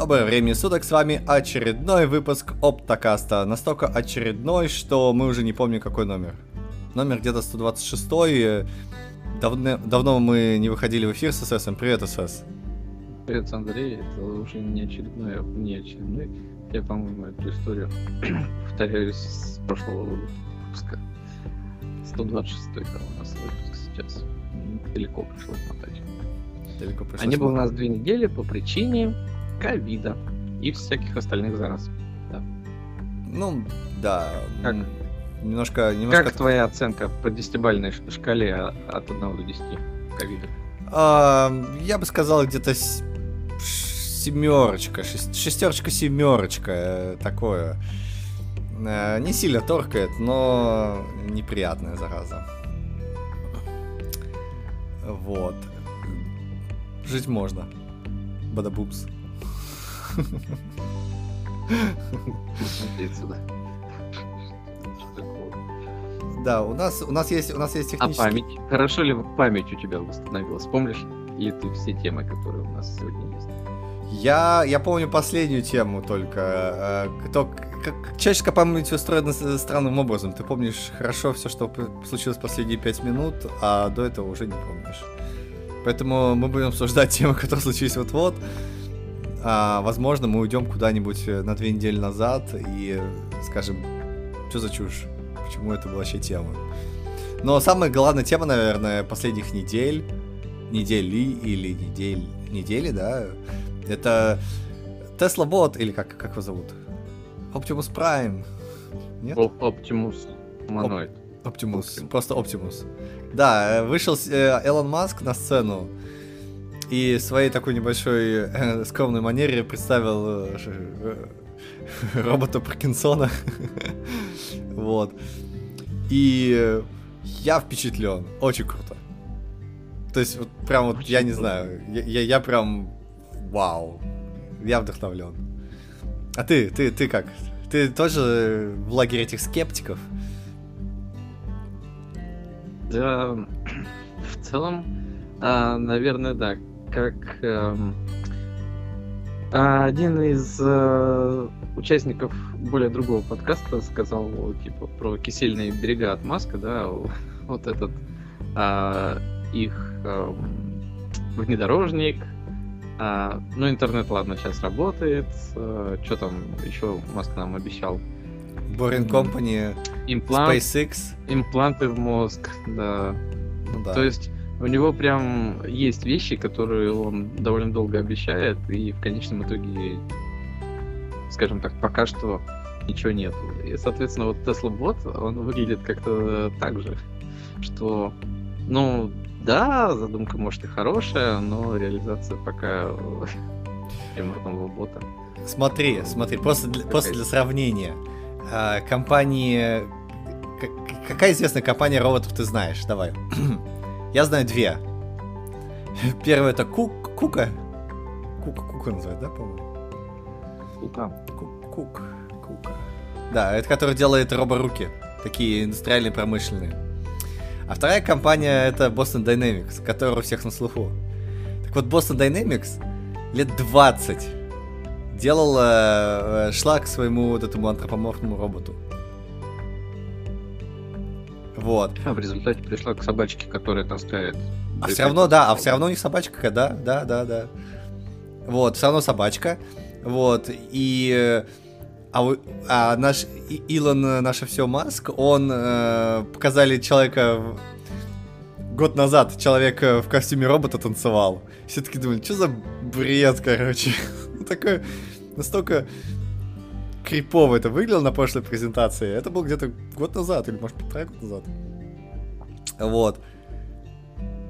Доброе время суток, с вами очередной выпуск Оптокаста. Настолько очередной, что мы уже не помним какой номер. Номер где-то 126 Давно, давно мы не выходили в эфир с ССом. Привет, СС. Привет, Андрей. Это уже не очередной, а не очередной. Я, по-моему, эту историю повторяюсь с прошлого выпуска. 126 там у нас выпуск сейчас. Далеко пришлось мотать. Далеко пришлось Они были у нас две недели по причине ковида и всяких остальных зараз. Да. Ну, да. Как? Немножко, немножко... Как твоя оценка по десятибальной шкале от 1 до 10 ковида? А, я бы сказал, где-то семерочка, шестерочка, семерочка, э, такое. Э, не сильно торкает, но неприятная зараза. Вот. Жить можно. Бадабумс. Да, у нас, у нас есть, у нас есть технический... А память? Хорошо ли память у тебя восстановилась? Помнишь ли ты все темы, которые у нас сегодня есть? Я, я помню последнюю тему только. Э, кто, как, человеческая память устроена странным образом. Ты помнишь хорошо все, что случилось последние пять минут, а до этого уже не помнишь. Поэтому мы будем обсуждать темы, которые случились вот-вот. А, возможно, мы уйдем куда-нибудь э, на две недели назад и скажем, что за чушь, почему это была вообще тема. Но самая главная тема, наверное, последних недель, недели или недель, недели, да, это Tesla Bot, или как, как его зовут? Optimus Prime. Нет? Optimus Humanoid. Optimus, Optimus, просто Optimus. Да, э, вышел Элон Маск на сцену и своей такой небольшой э, скромной манере представил э, э, робота Паркинсона. вот. И я впечатлен. Очень круто. То есть, вот прям вот, я не знаю, я, я, я прям вау. Я вдохновлен. А ты, ты, ты как? Ты тоже в лагере этих скептиков? Да, в целом, а, наверное, да как эм, один из э, участников более другого подкаста сказал типа про кисельные берега от Маска, да, вот этот э, их э, внедорожник. Э, ну, интернет, ладно, сейчас работает. Э, что там еще Маск нам обещал? Boring Company, Имплант, SpaceX. Импланты в мозг, да. Ну, да. То есть у него прям есть вещи, которые он довольно долго обещает, и в конечном итоге, скажем так, пока что ничего нету. И, соответственно, вот Tesla Bot, он выглядит как-то так же, что, ну, да, задумка может и хорошая, но реализация пока примерного бота. Смотри, смотри, просто для, просто для сравнения. А, компании... Какая известная компания роботов ты знаешь? Давай. Я знаю две. Первая это Кук, Кука. Кука, Кука называют, да, по-моему? Кука. Кук, Кук, Кука. Да, это который делает роборуки. Такие индустриальные, промышленные. А вторая компания это Boston Dynamics, которая у всех на слуху. Так вот, Boston Dynamics лет 20 делала, э, шла к своему вот этому антропоморфному роботу. Вот. А в результате пришла к собачке, которая таскает. А все равно, да, а все равно у них собачка, да, да, да, да. Вот, все равно собачка. Вот, и... А, а наш Илон, наше все Маск, он э, показали человека год назад человек в костюме робота танцевал. Все таки думали, что за бред, короче. Такой настолько крипово это выглядело на прошлой презентации. Это был где-то год назад, или может полтора года назад. Вот.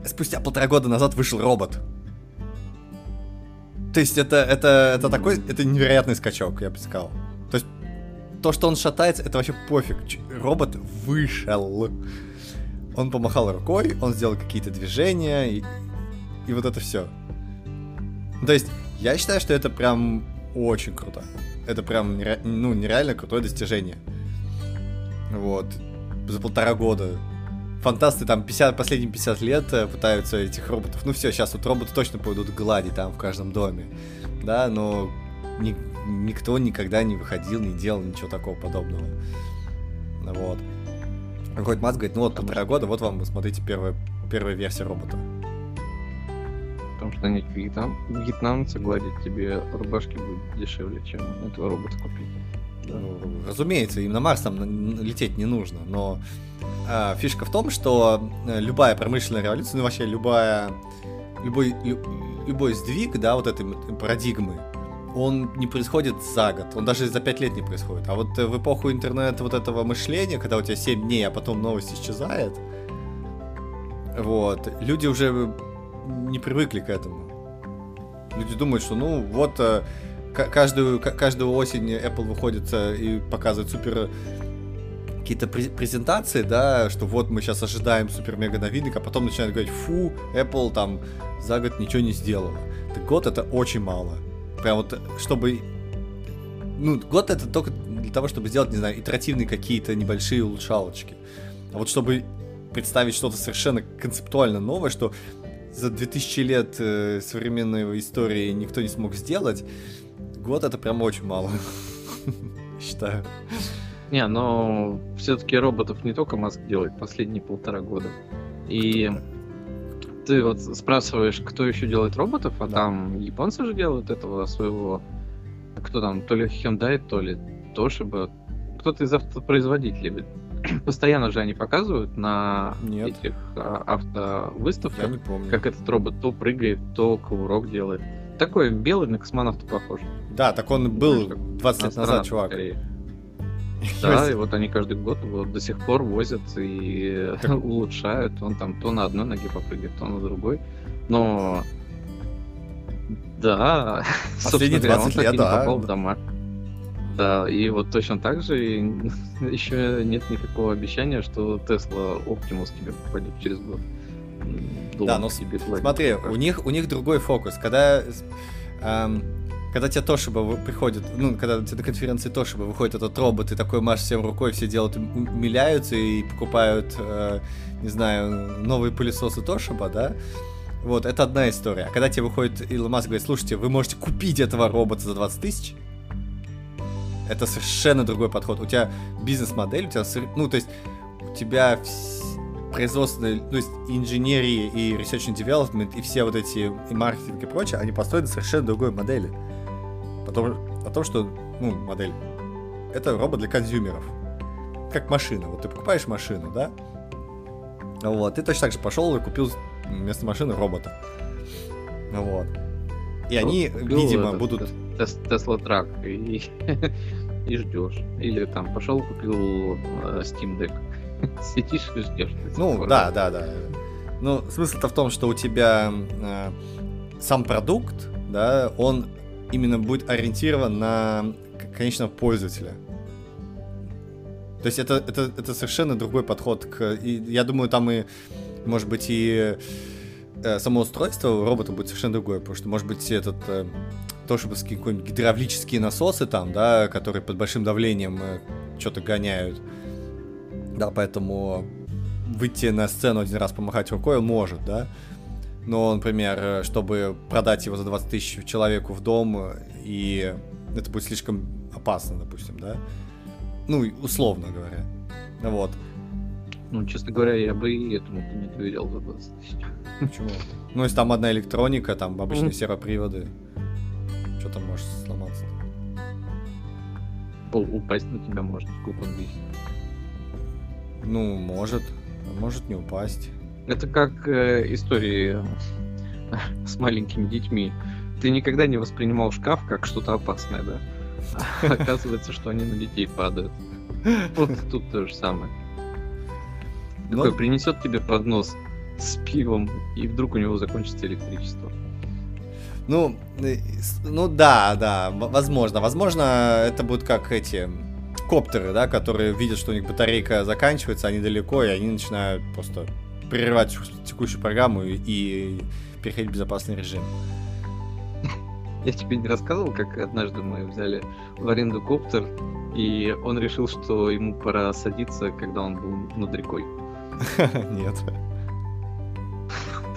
Спустя полтора года назад вышел робот. То есть это, это, это такой, это невероятный скачок, я бы сказал. То есть то, что он шатается, это вообще пофиг. Робот вышел. Он помахал рукой, он сделал какие-то движения, и, и вот это все. То есть я считаю, что это прям очень круто это прям нере... ну, нереально крутое достижение. Вот. За полтора года. Фантасты там 50, последние 50 лет э, пытаются этих роботов. Ну все, сейчас вот роботы точно пойдут гладить там в каждом доме. Да, но ни, никто никогда не выходил, не делал ничего такого подобного. Вот. Какой-то Маск говорит, ну вот полтора года, вот вам, смотрите, первая, первая версия робота. Потому что они вьетнам, вьетнамцы гладить тебе рубашки будет дешевле, чем этого робота купить. Ну, разумеется, им на Марс там лететь не нужно, но э, фишка в том, что э, любая промышленная революция, ну вообще любая, любой, любой сдвиг, да, вот этой парадигмы, он не происходит за год, он даже за пять лет не происходит. А вот э, в эпоху интернета вот этого мышления, когда у тебя 7 дней, а потом новость исчезает, вот, люди уже не привыкли к этому. Люди думают, что ну вот э, каждую, каждую осень Apple выходит э, и показывает супер какие-то презентации, да, что вот мы сейчас ожидаем супер-мега новинок, а потом начинают говорить, фу, Apple там за год ничего не сделала. Так год это очень мало. Прям вот, чтобы... Ну, год это только для того, чтобы сделать, не знаю, итеративные какие-то небольшие улучшалочки. А вот чтобы представить что-то совершенно концептуально новое, что за 2000 лет э, современной истории никто не смог сделать, год это прям очень мало. Считаю. Не, но все-таки роботов не только Маск делает последние полтора года. И ты вот спрашиваешь, кто еще делает роботов, а да. там японцы же делают этого своего, кто там, то ли Hyundai, то ли Toshiba, кто-то из автопроизводителей. Постоянно же они показывают на Нет. этих а, автовыставках, Я не помню. как этот робот то прыгает, то кувырок делает. Такой белый на космонавта похож. Да, так он был 20 лет назад, чувак. Скорее. Да, и вот они каждый год вот до сих пор возят и улучшают. Он там то на одной ноге попрыгает, то на другой. Но да, последние 20 лет, да. попал в дома. Да, и вот точно так же еще нет никакого обещания, что Тесла Optimus тебе попадет через год. Да, ну смотри, у них, у них другой фокус. Когда эм, когда тебе Тошиба приходит, ну, когда тебе на конференции Тошиба выходит этот робот, и такой машешь всем рукой, все делают, умиляются и покупают, э, не знаю, новые пылесосы Тошиба, да, вот, это одна история. А когда тебе выходит Илон Маск и говорит, слушайте, вы можете купить этого робота за 20 тысяч, это совершенно другой подход. У тебя бизнес-модель, у тебя, ну, то есть, у тебя производственная, то есть инженерия и research and development и все вот эти и маркетинг и прочее, они построены совершенно другой модели о том, о том, что, ну, модель, это робот для консюмеров. Как машина. Вот ты покупаешь машину, да? Вот, ты точно так же пошел и купил вместо машины робота. Вот. И они, купил видимо, этот, будут... Тесла трак и, и ждешь. Или там пошел купил э, Steam Deck. Сидишь и ждешь. Ну, да, да, да. Ну, смысл-то в том, что у тебя э, сам продукт, да, он именно будет ориентирован на конечного пользователя. То есть это, это, это совершенно другой подход к... И я думаю, там и, может быть, и э, само устройство у робота будет совершенно другое, потому что, может быть, этот э, то, чтобы какие-нибудь гидравлические насосы там, да, которые под большим давлением э, что-то гоняют. Да, поэтому выйти на сцену один раз помахать рукой он может, да но, например, чтобы продать его за 20 тысяч человеку в дом, и это будет слишком опасно, допустим, да? Ну, условно говоря. Вот. Ну, честно говоря, я бы и этому не доверял за 20 тысяч. Почему? Ну, если там одна электроника, там обычные сервоприводы, что там может сломаться? Упасть на тебя может, сколько он весит. Ну, может. Может не упасть. Это как э, истории с маленькими детьми. Ты никогда не воспринимал шкаф как что-то опасное, да? А оказывается, что они на детей падают. Вот тут то же самое. Такой принесет тебе поднос с пивом, и вдруг у него закончится электричество. Ну, э, ну да, да, возможно. Возможно, это будет как эти коптеры, да, которые видят, что у них батарейка заканчивается, они далеко, и они начинают просто прерывать текущую программу и переходить в безопасный режим. Я тебе не рассказывал, как однажды мы взяли в аренду коптер, и он решил, что ему пора садиться, когда он был над рекой. Нет.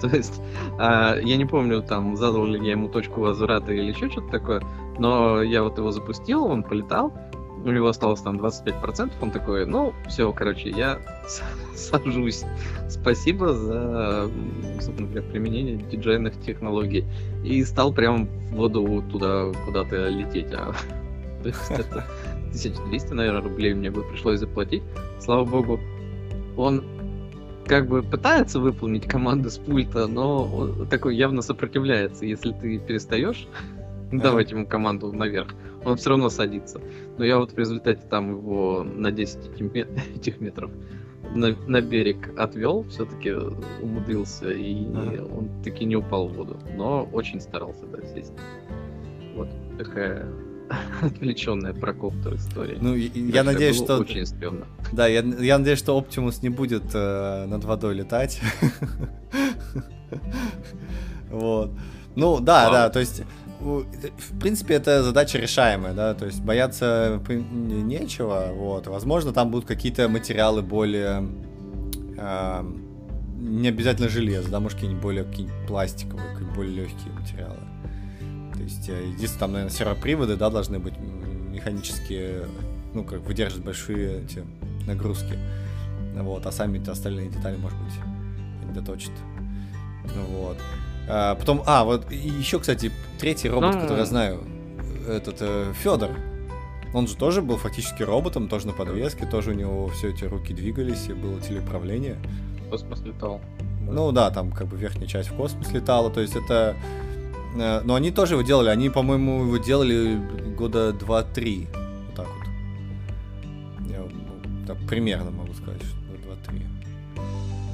То есть, а, я не помню, там, задал ли я ему точку возврата или еще что-то такое, Но я вот его запустил, он полетал, у него осталось там 25%, он такой, ну, все, короче, я сажусь. Спасибо за, например, применение диджейных технологий. И стал прям в воду туда куда-то лететь. А, то есть это 1200, наверное, рублей мне бы пришлось заплатить. Слава богу, он как бы пытается выполнить команду с пульта, но такой явно сопротивляется. Если ты перестаешь давать ему команду наверх, он все равно садится. Но я вот в результате там его на 10 этих метров на, на берег отвел, все-таки умудрился, и ага. он таки не упал в воду. Но очень старался, да, сесть. Вот такая отвлеченная про коптер история. Ну, и, я надеюсь, что... Очень стрёмно. Да, я, я надеюсь, что Оптимус не будет э, над водой летать. Вот. Ну, да, да, то есть в принципе, это задача решаемая, да, то есть бояться нечего, вот. Возможно, там будут какие-то материалы более... Э, не обязательно железо, да, может, какие-нибудь более какие-нибудь пластиковые, какие-нибудь более легкие материалы. То есть, э, единственное, там, наверное, сервоприводы, да, должны быть механические, ну, как выдерживать большие эти нагрузки. Вот, а сами-то остальные детали, может быть, доточат. Вот. А, потом, а, вот еще, кстати, третий робот, ну... который я знаю, этот э, Федор. Он же тоже был фактически роботом, тоже на подвеске, тоже у него все эти руки двигались, и было телеуправление. В космос летал. Ну да, там как бы верхняя часть в космос летала, то есть это... Э, но они тоже его делали, они, по-моему, его делали года 2-3, вот так вот. Я ну, так, примерно могу сказать, что 2-3.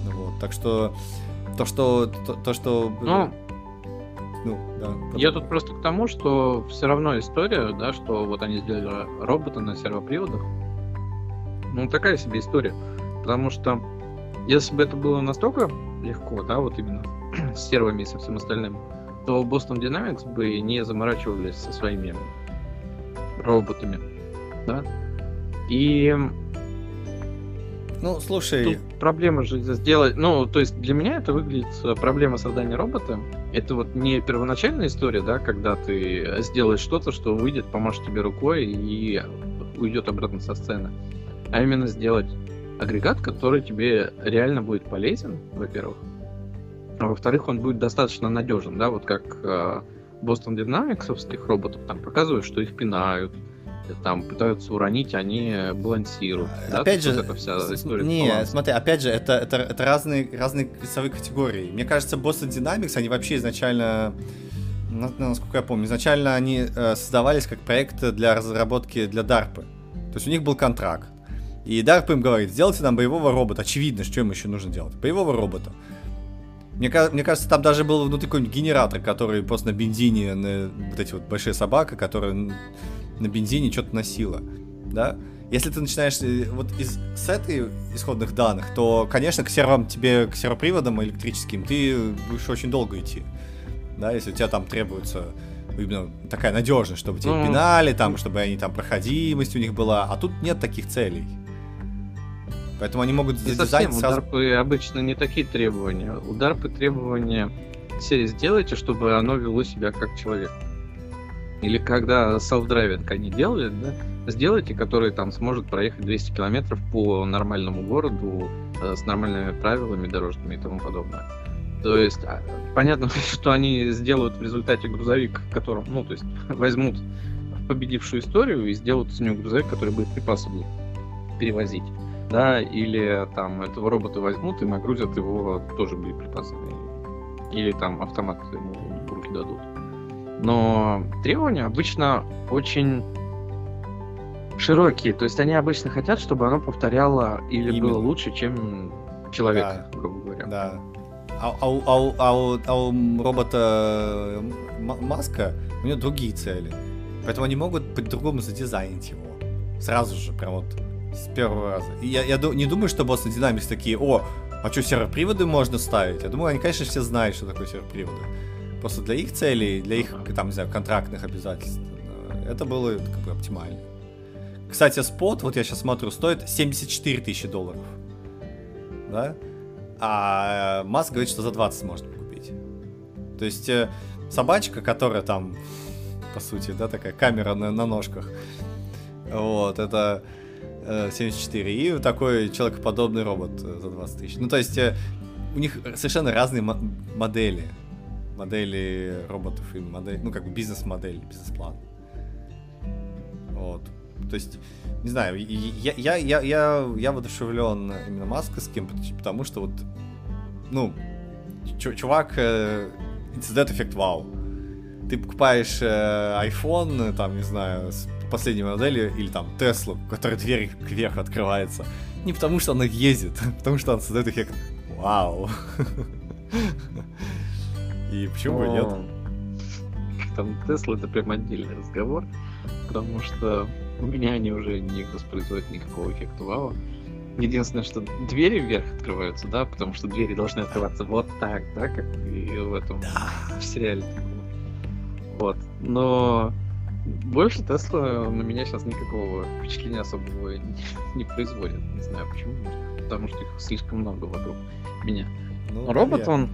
Ну, вот, так что то, что... То, то что... Ну, ну, да. Я тут просто к тому, что все равно история, да, что вот они сделали робота на сервоприводах. Ну, такая себе история. Потому что если бы это было настолько легко, да, вот именно с сервами и со всем остальным, то Boston Dynamics бы не заморачивались со своими роботами, да. И ну, слушай... Тут проблема же сделать... Ну, то есть для меня это выглядит э, проблема создания робота. Это вот не первоначальная история, да, когда ты сделаешь что-то, что выйдет, поможет тебе рукой и уйдет обратно со сцены. А именно сделать агрегат, который тебе реально будет полезен, во-первых. А во-вторых, он будет достаточно надежен, да, вот как э, Boston Dynamics роботов там показывают, что их пинают, там пытаются уронить, они балансируют. Опять да? же, это вся история не, смотри, опять же, это, это, это разные, разные весовые категории. Мне кажется, Boston Dynamics, они вообще изначально, насколько я помню, изначально они э, создавались как проект для разработки для DARPA. То есть у них был контракт. И DARPA им говорит, сделайте нам боевого робота. Очевидно, что им еще нужно делать. Боевого робота. Мне, мне кажется, там даже был внутри какой-нибудь генератор, который просто на бензине, на вот эти вот большие собака, которые на бензине что-то носила, да? Если ты начинаешь э, вот из, с этой исходных данных, то, конечно, к сервам тебе, к сервоприводам электрическим ты будешь очень долго идти, да, если у тебя там требуется именно такая надежность, чтобы тебе mm. пинали, там, чтобы они там проходимость у них была, а тут нет таких целей. Поэтому они могут не совсем. сразу... У обычно не такие требования. У DARPы требования серии сделайте, чтобы оно вело себя как человек. Или когда self-driving они делали, да, сделайте, который там сможет проехать 200 километров по нормальному городу э, с нормальными правилами дорожными и тому подобное. То есть, а, понятно, что они сделают в результате грузовик, которым, ну, то есть, возьмут победившую историю и сделают с него грузовик, который будет припасы будет перевозить. Да, или там этого робота возьмут и нагрузят его тоже боеприпасами. Или там автомат ему в руки дадут. Но требования обычно очень широкие. То есть они обычно хотят, чтобы оно повторяло или Именно. было лучше, чем человек, да. грубо говоря. Да. А, а, а, а, а у робота Маска у него другие цели. Поэтому они могут по-другому задизайнить его. Сразу же, прям вот с первого раза. И я, я не думаю, что Boston Dynamics такие, о, а что, сервоприводы можно ставить? Я думаю, они, конечно, все знают, что такое сервоприводы. Просто для их целей, для их, там, не знаю, контрактных обязательств, это было как бы оптимально. Кстати, спот, вот я сейчас смотрю, стоит 74 тысячи долларов. Да? А Маск говорит, что за 20 можно купить. То есть э, собачка, которая там по сути, да, такая камера на, на ножках. Вот, это 74. И такой человекоподобный робот за 20 тысяч. Ну, то есть, у них совершенно разные модели. Модели роботов и модель, ну, как бы бизнес-модель, бизнес-план. Вот. То есть, не знаю, я, я, я, я, я воодушевлен именно Масковским, потому что вот, ну, чувак э, создает эффект вау. Ты покупаешь э, iPhone, там, не знаю, с последней модели, или там Теслу, у которой дверь кверху открывается. Не потому что она ездит, а потому что она создает эффект вау. И почему бы нет? Там Тесла это прям отдельный разговор, потому что у меня они уже не воспроизводят никакого эффекта вау. Единственное, что двери вверх открываются, да, потому что двери должны открываться вот так, да, как и в этом да. в сериале. Вот. Но больше Тесла на меня сейчас никакого впечатления особого не, не производит. Не знаю почему. Потому что их слишком много вокруг меня. Ну, Робот, я... он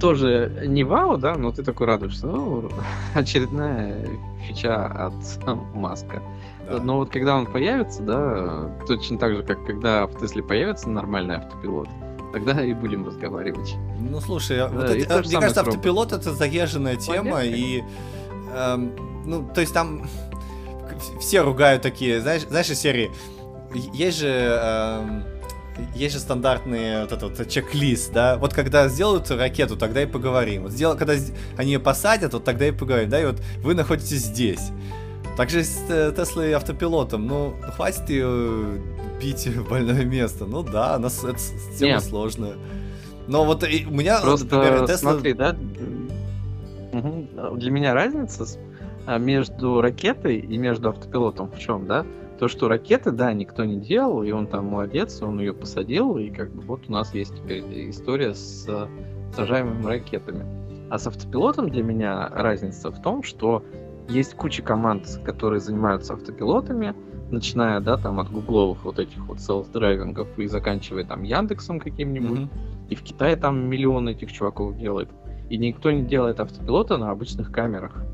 тоже не вау, да, но ты такой радуешься. Ну, очередная фича от Маска. Да. Но вот когда он появится, да, точно так же, как когда в Тесле появится нормальный автопилот, тогда и будем разговаривать. Ну, слушай, да, вот это, мне кажется, автопилот это заезженная тема, Понятно. и эм, ну, то есть там все ругают такие, знаешь, знаешь, из серии, есть же эм, есть же стандартный вот этот вот чек-лист, да, вот когда сделают ракету, тогда и поговорим. Вот сделал, когда они ее посадят, вот тогда и поговорим, да, и вот вы находитесь здесь. Также с э, Теслой автопилотом, ну, хватит ее бить в больное место. Ну да, нас это тема Нет. сложная. Но вот и, у меня, Просто, например, Тесла... смотри, да, для меня разница а, между ракетой и между автопилотом в чем, да? То, что ракеты, да, никто не делал, и он там молодец, он ее посадил, и как бы вот у нас есть теперь история с сажаемыми ракетами. А с автопилотом для меня разница в том, что есть куча команд, которые занимаются автопилотами, начиная, да, там от гугловых вот этих вот self-driving ов и заканчивая там Яндексом каким-нибудь. Mm-hmm. И в Китае там миллион этих чуваков делает. И никто не делает автопилота на обычных камерах.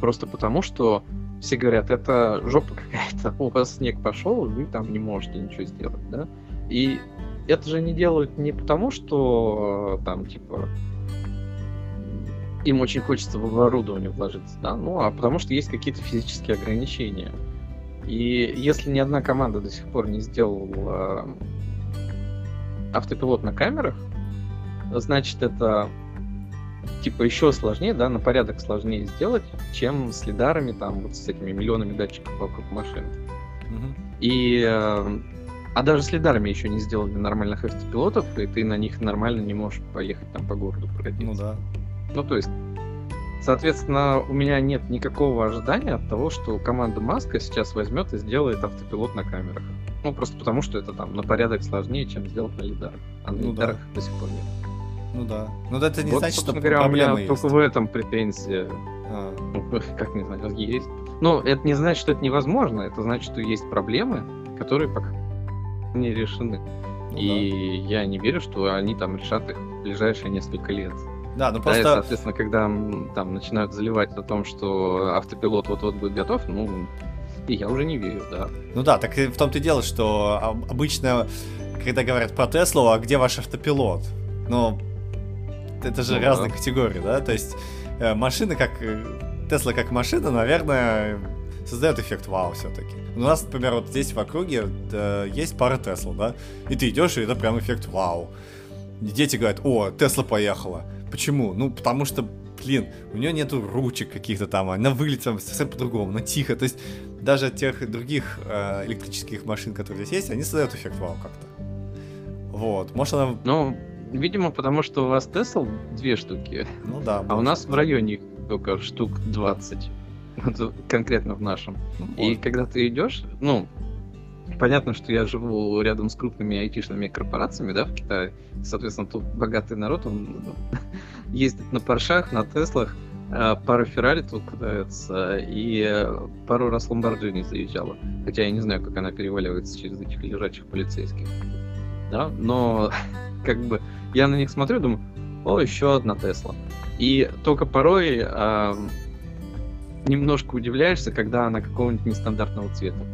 Просто потому, что все говорят, это жопа какая-то, у вас снег пошел, вы там не можете ничего сделать, да? И это же не делают не потому, что там, типа, им очень хочется в оборудование вложиться, да, ну, а потому что есть какие-то физические ограничения. И если ни одна команда до сих пор не сделала автопилот на камерах, значит, это типа еще сложнее, да, на порядок сложнее сделать, чем с лидарами, там, вот с этими миллионами датчиков вокруг машины. Угу. И э, а даже с лидарами еще не сделали нормальных автопилотов, и ты на них нормально не можешь поехать там по городу прокатиться. Ну да. Ну, то есть, соответственно, у меня нет никакого ожидания от того, что команда Маска сейчас возьмет и сделает автопилот на камерах. Ну, просто потому, что это там на порядок сложнее, чем сделать на лидарах. А на ну, лидарах да. до сих пор нет. Ну да. Но это не вот, значит, что говоря, проблемы у меня есть. только в этом претензия. А. Ну, как не знаю, есть. Но это не значит, что это невозможно. Это значит, что есть проблемы, которые пока не решены. Ну, и да. я не верю, что они там решат их в ближайшие несколько лет. Да, ну просто... Да, соответственно, когда там начинают заливать о том, что автопилот вот-вот будет готов, ну, и я уже не верю, да. Ну да, так в том-то и дело, что обычно, когда говорят про Теслу, а где ваш автопилот? Ну, это же ну, разные да. категории, да? То есть э, машины как... Тесла как машина, наверное, создает эффект вау все-таки. У нас, например, вот здесь в округе э, есть пара Тесла, да? И ты идешь, и это прям эффект вау. Дети говорят, о, Тесла поехала. Почему? Ну, потому что, блин, у нее нету ручек каких-то там, она выглядит совсем по-другому, она тихо. То есть даже тех других э, электрических машин, которые здесь есть, они создают эффект вау как-то. Вот, может она... Ну, видимо, потому что у вас Тесл две штуки. Ну да. А у нас в районе только штук 20. конкретно в нашем. Ну, И когда ты идешь, ну, понятно, что я живу рядом с крупными айтишными корпорациями, да, в Китае. Соответственно, тут богатый народ, он ездит на Поршах, на Теслах, а пару Феррари тут катается, и пару раз Ламборджини заезжала. Хотя я не знаю, как она переваливается через этих лежачих полицейских. Да, но как бы я на них смотрю, думаю, о, еще одна Тесла. И только порой немножко удивляешься, когда она какого-нибудь нестандартного цвета.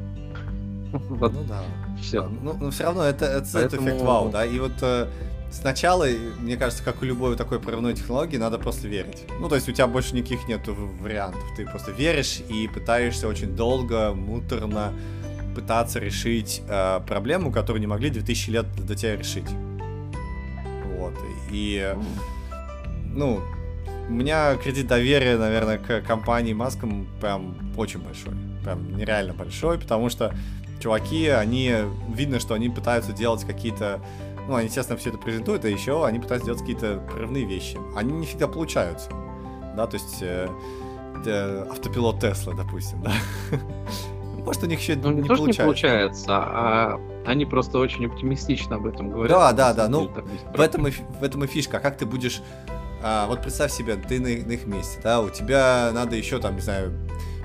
Вот. Ну да. Все. Ну, но все равно это, это, Поэтому... это эффект вау, да. И вот э, сначала, мне кажется, как у любой такой прорывной технологии, надо просто верить. Ну, то есть у тебя больше никаких нет вариантов. Ты просто веришь и пытаешься очень долго, муторно пытаться решить э, проблему, которую не могли 2000 лет до тебя решить. Вот. И, ну, у меня кредит доверия, наверное, к компании Маскам прям очень большой. Прям нереально большой, потому что чуваки, они, видно, что они пытаются делать какие-то, ну, они, естественно, все это презентуют, а еще они пытаются делать какие-то прорывные вещи. Они не всегда получаются, да, то есть э, э, автопилот Тесла, допустим, да. Может, у них еще ну, не, не то, получается. не получается, а они просто очень оптимистично об этом говорят. Да, да, да, ну, в этом, и, в этом и фишка. А как ты будешь... А, вот представь себе, ты на, на их месте, да, у тебя надо еще, там, не знаю,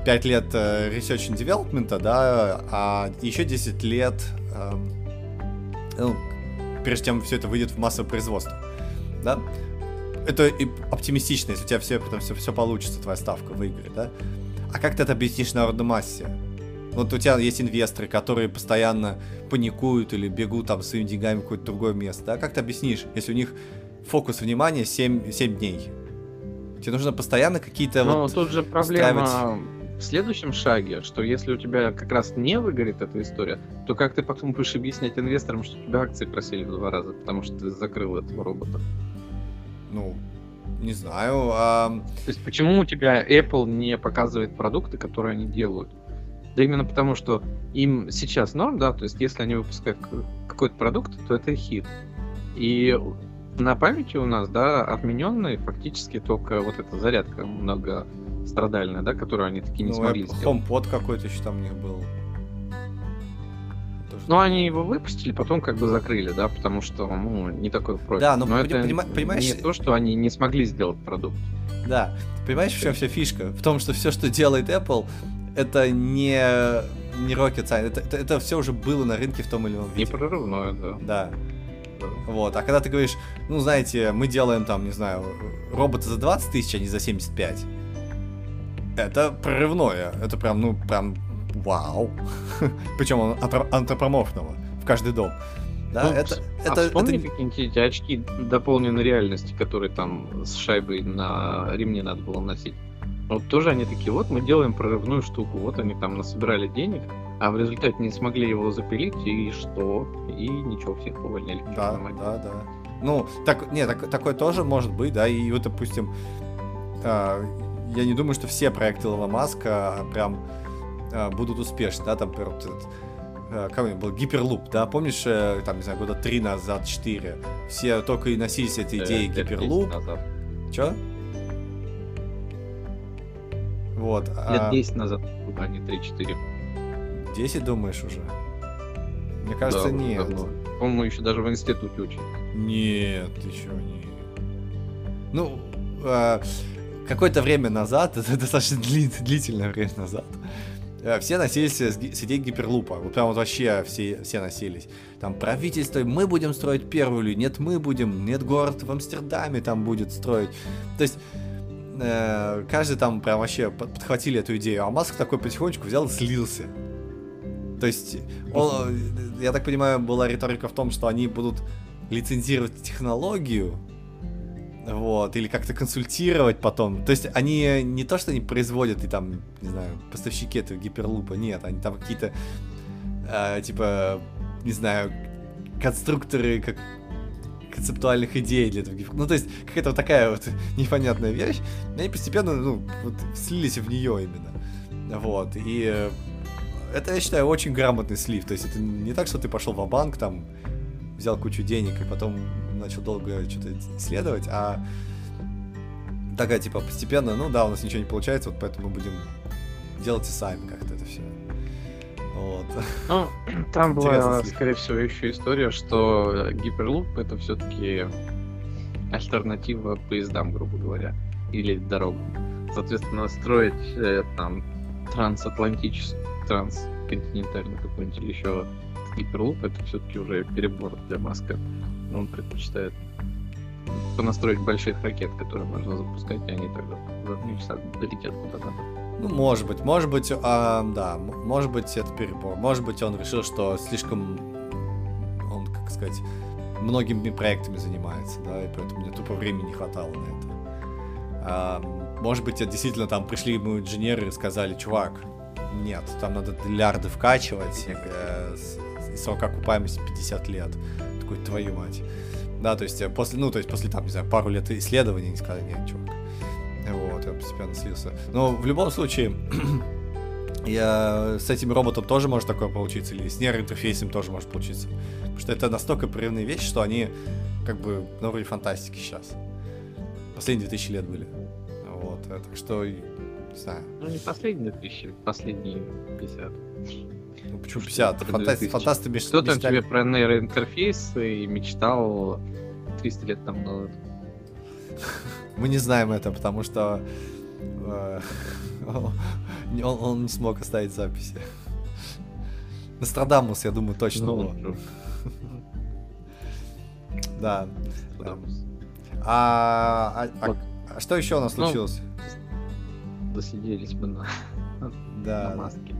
5 лет э, research and development, да, а еще 10 лет, э, ну, прежде чем все это выйдет в массовое производство, да. Это и оптимистично, если у тебя все, потом все, все получится, твоя ставка выиграет, да. А как ты это объяснишь народной массе? Вот у тебя есть инвесторы, которые постоянно паникуют или бегут там своими деньгами в какое-то другое место, да? Как ты объяснишь, если у них фокус внимания 7, 7 дней? Тебе нужно постоянно какие-то Но вот тут же проблема устраивать в следующем шаге, что если у тебя как раз не выгорит эта история, то как ты потом будешь объяснять инвесторам, что у тебя акции просели в два раза, потому что ты закрыл этого робота? Ну, не знаю. А... То есть почему у тебя Apple не показывает продукты, которые они делают? Да именно потому, что им сейчас норм, да, то есть если они выпускают какой-то продукт, то это хит. И на памяти у нас, да, отмененный фактически только вот эта зарядка много страдальная, да, которую они таки не ну, смогли сделать. HomePod какой-то еще там у них был. Ну, они его выпустили, потом как бы закрыли, да, потому что, ну, не такой профиль. Да, но, но это понимаешь... не то, что они не смогли сделать продукт. Да, понимаешь, в чем вся фишка? В том, что все, что делает Apple, это не, не rocket science, это, это, это все уже было на рынке в том или ином виде. Не прорывное, да. Да. Вот, а когда ты говоришь, ну, знаете, мы делаем там, не знаю, робота за 20 тысяч, а не за 75, это прорывное. Это прям, ну, прям вау. Причем он антропоморфного в каждый дом. Да, ну, это, а это, вспомни это... какие-нибудь очки дополненной реальности, которые там с шайбой на ремне надо было носить. Вот тоже они такие, вот мы делаем прорывную штуку, вот они там насобирали денег, а в результате не смогли его запилить, и что? И ничего, всех увольняли. Да, да, да. Ну, так, нет, так, такое тоже может быть, да, и вот, допустим, а, я не думаю, что все проекты Илона Маска а, прям а, будут успешны, да, там, например, вот этот, а, как был, Гиперлуп, да, помнишь, э, там, не знаю, года три назад, четыре, все только и носились этой э, идеей Гиперлуп. Чё? Вот. Лет а... 10 назад, а не 3-4. 10 думаешь уже? Мне кажется, да, нет. По-моему, еще даже в институте учились. Нет, еще не. Ну, а, какое-то время назад, это достаточно дли, длительное время назад, э, все носились с, с идеей гиперлупа. Вот прям вот вообще все, все носились. Там правительство, мы будем строить первую линию, нет, мы будем, нет, город в Амстердаме там будет строить. То есть э, каждый там прям вообще подхватили эту идею, а Маск такой потихонечку взял и слился. То есть, он, я так понимаю, была риторика в том, что они будут лицензировать технологию, вот, или как-то консультировать потом. То есть они не то, что они производят и там, не знаю, поставщики этого гиперлупа, нет, они там какие-то, э, типа, не знаю, конструкторы как концептуальных идей для гиперлупа. Ну, то есть какая-то вот такая вот непонятная вещь, они постепенно, ну, вот слились в нее именно. Вот, и э, это, я считаю, очень грамотный слив. То есть это не так, что ты пошел в банк там, взял кучу денег и потом начал долго что-то исследовать, а такая, типа, постепенно, ну да, у нас ничего не получается, вот поэтому мы будем делать и сами как-то это все. Вот. Ну, там была, скорее всего, еще история, что гиперлуп это все-таки альтернатива поездам, грубо говоря, или дорогам. Соответственно, строить э, там трансатлантический, трансконтинентальный какой-нибудь или еще гиперлуп, это все-таки уже перебор для Маска он предпочитает понастроить больших ракет, которые можно запускать, и они тогда за 2 часа долетят куда надо. Ну, может быть, может быть, а, да, может быть, это перебор. Может быть, он решил, что слишком, он, как сказать, многими проектами занимается, да, и поэтому мне тупо времени не хватало на это. А, может быть, это действительно там пришли ему инженеры и сказали, чувак, нет, там надо миллиарды вкачивать, э, срок окупаемости 50 лет. Такой, твою мать. Да, то есть э, после, ну, то есть после там, не знаю, пару лет исследований не сказали, нет, чувак. Вот, я постепенно слился. Но в любом случае, я с этим роботом тоже может такое получиться, или с нейроинтерфейсом тоже может получиться. Потому что это настолько прорывные вещи, что они как бы на уровне фантастики сейчас. Последние 2000 лет были. Вот, э, так что, не знаю. Ну, не последние 2000, последние 50. Ну, почему 50? Фантасты, фантасты меч... Кто там тебе про нейроинтерфейс и мечтал 300 лет там назад? Мы не знаем это, потому что э, он, он не смог оставить записи. Нострадамус, я думаю, точно ну, Да. А, а, а, а что еще у нас ну, случилось? Засиделись мы на, да. на маске.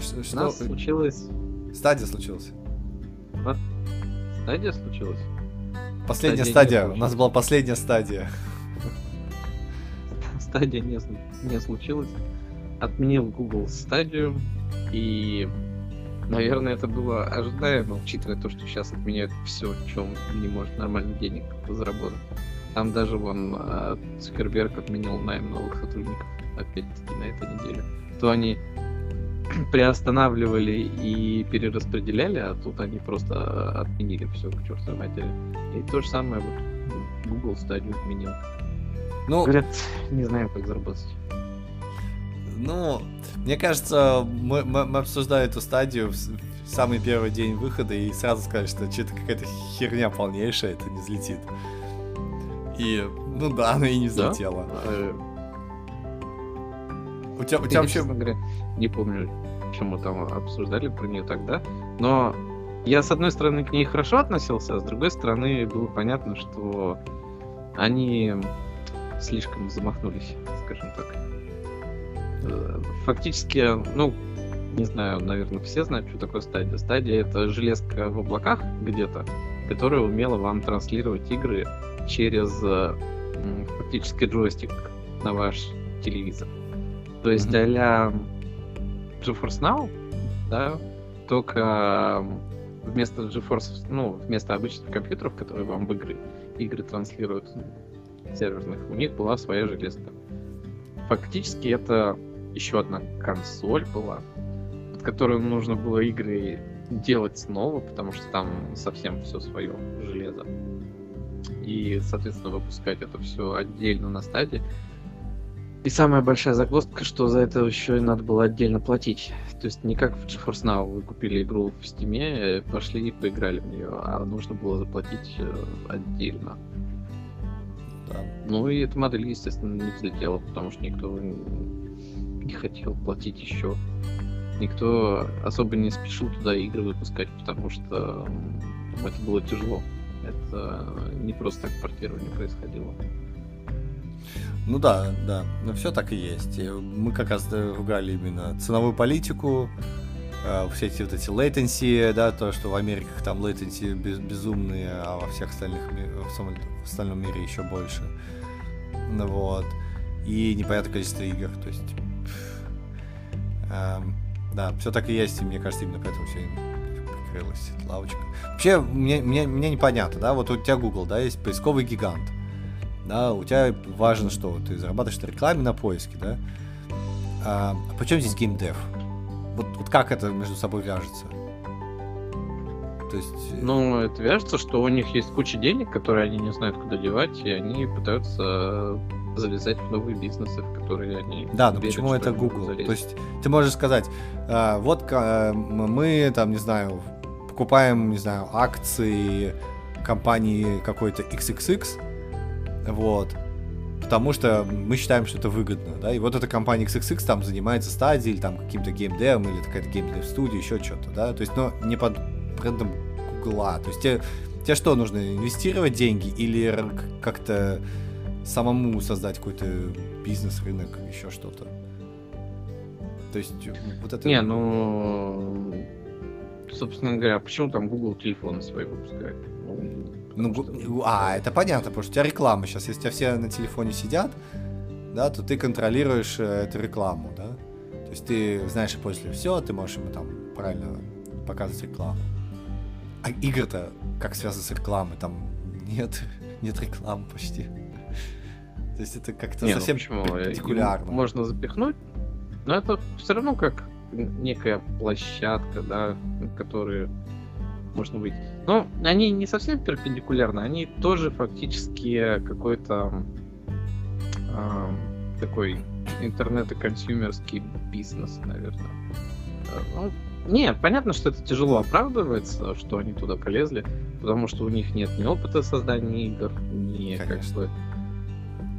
Что, у нас случилось? Стадия случилась. Стадия случилась? Последняя стадия. стадия. У нас была последняя стадия. Стадия не, не случилась. Отменил Google стадию. И, наверное, это было ожидаемо, учитывая то, что сейчас отменяют все, чем не может нормально денег заработать. Там даже вон а, Цукерберг отменил найм новых сотрудников опять-таки на этой неделе. То они приостанавливали и перераспределяли, а тут они просто отменили все к чертовой матери. И то же самое вот Google стадию отменил. Ну, Говорят, не знаю, как заработать. Ну, мне кажется, мы, мы, мы обсуждали эту стадию в, самый первый день выхода и сразу сказали, что что-то какая-то херня полнейшая, это не взлетит. И, ну да, она и не взлетела. Да? А, у тебя, у тебя вообще... Говоря, не помню, чем мы там обсуждали про нее тогда, но я, с одной стороны, к ней хорошо относился, а с другой стороны, было понятно, что они слишком замахнулись, скажем так. Э, фактически, ну, не знаю, наверное, все знают, что такое стадия. Стадия — это железка в облаках где-то, которая умела вам транслировать игры через фактически джойстик на ваш телевизор. То есть mm-hmm. а GeForce Now, да, только вместо GeForce, ну, вместо обычных компьютеров, которые вам в игры, игры транслируют серверных, у них была своя железка. Фактически это еще одна консоль была, под которую нужно было игры делать снова, потому что там совсем все свое железо. И, соответственно, выпускать это все отдельно на стадии и самая большая загвоздка, что за это еще и надо было отдельно платить. То есть не как в GeForce Now вы купили игру в Steam, пошли и поиграли в нее, а нужно было заплатить э, отдельно. Да. Ну и эта модель, естественно, не взлетела, потому что никто не хотел платить еще. Никто особо не спешил туда игры выпускать, потому что это было тяжело. Это не просто так портирование происходило. Ну да, да, но все так и есть. Мы как раз ругали именно ценовую политику, э, все эти вот эти latency, да, то, что в Америках там latency без, безумные, а во всех остальных, в, остальном мире еще больше. Ну вот. И непонятное количество игр, то есть... Эм, да, все так и есть, и мне кажется, именно поэтому все прикрылась лавочка. Вообще, мне, мне, мне непонятно, да, вот у тебя Google, да, есть поисковый гигант да, у тебя важно, что ты зарабатываешь на рекламе, на поиске, да. А, а почему здесь геймдев? Вот, вот как это между собой вяжется? То есть... Э, ну, это вяжется, что у них есть куча денег, которые они не знают, куда девать, и они пытаются залезать в новые бизнесы, в которые они... Да, но верят, почему это Google? То есть ты можешь сказать, а, вот а, мы там, не знаю, покупаем, не знаю, акции компании какой-то XXX, вот. Потому что мы считаем, что это выгодно, да, и вот эта компания XXX там занимается стадией, или там каким-то геймдевом, или какая-то геймдев студия, еще что-то, да, то есть, но не под брендом Гугла, то есть тебе, тебе что нужно, инвестировать деньги или как-то самому создать какой-то бизнес, рынок, еще что-то. То есть вот это... Не, ну, собственно говоря, почему там Google телефоны свои выпускает? Ну, что... а, это понятно, потому что у тебя реклама сейчас, если у тебя все на телефоне сидят, да, то ты контролируешь э, эту рекламу, да. То есть ты знаешь после все, ты можешь ему там правильно показывать рекламу. А игры-то как связаны с рекламой? Там нет, нет рекламы почти. То есть это как-то не, ну совсем ну партикулярно. Можно запихнуть, но это все равно как некая площадка, да, на которой можно выйти. Но они не совсем перпендикулярны, они тоже фактически какой-то э, такой интернет-консюмерский бизнес, наверное. Ну, нет, понятно, что это тяжело оправдывается, что они туда полезли, потому что у них нет ни опыта создания игр, ни как бы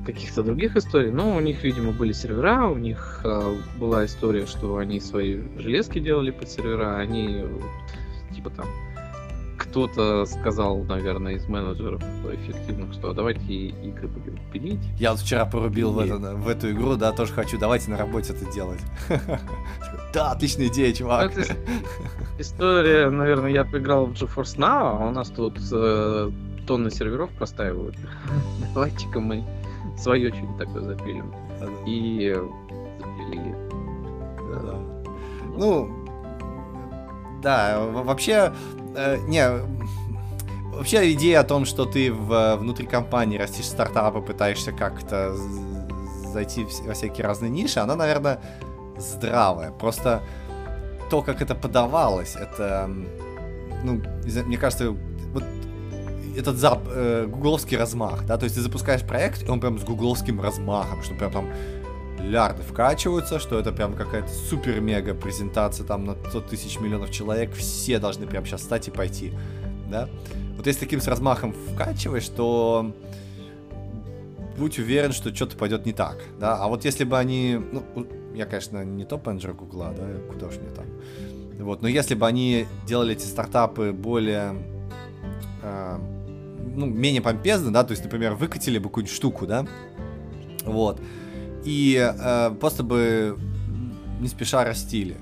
каких-то других историй. Но у них, видимо, были сервера, у них э, была история, что они свои железки делали под сервера, они типа там кто-то сказал, наверное, из менеджеров эффективных, что давайте игры будем пилить. Я вот вчера порубил в, это, в эту игру, да, тоже хочу, давайте на работе это делать. Да, отличная идея, чувак. История, наверное, я поиграл в GeForce Now, а у нас тут э, тонны серверов простаивают. Давайте-ка мы свое что-нибудь такое запилим. И запилили. Ну, да, вообще Э, не, вообще идея о том, что ты в, внутри компании растишь стартапы, пытаешься как-то зайти во всякие разные ниши, она, наверное, здравая. Просто то, как это подавалось, это, ну, мне кажется, вот этот зап, э, гугловский размах, да, то есть ты запускаешь проект, и он прям с гугловским размахом, что прям там лярды вкачиваются, что это прям какая-то супер-мега презентация там на 100 тысяч миллионов человек, все должны прям сейчас встать и пойти, да. Вот если таким с размахом вкачиваешь, то будь уверен, что что-то пойдет не так, да. А вот если бы они, ну, я, конечно, не топ-менеджер Гугла, да, куда уж мне там. Вот, но если бы они делали эти стартапы более, э, ну, менее помпезно, да, то есть, например, выкатили бы какую-нибудь штуку, да, вот, и э, просто бы не спеша растили,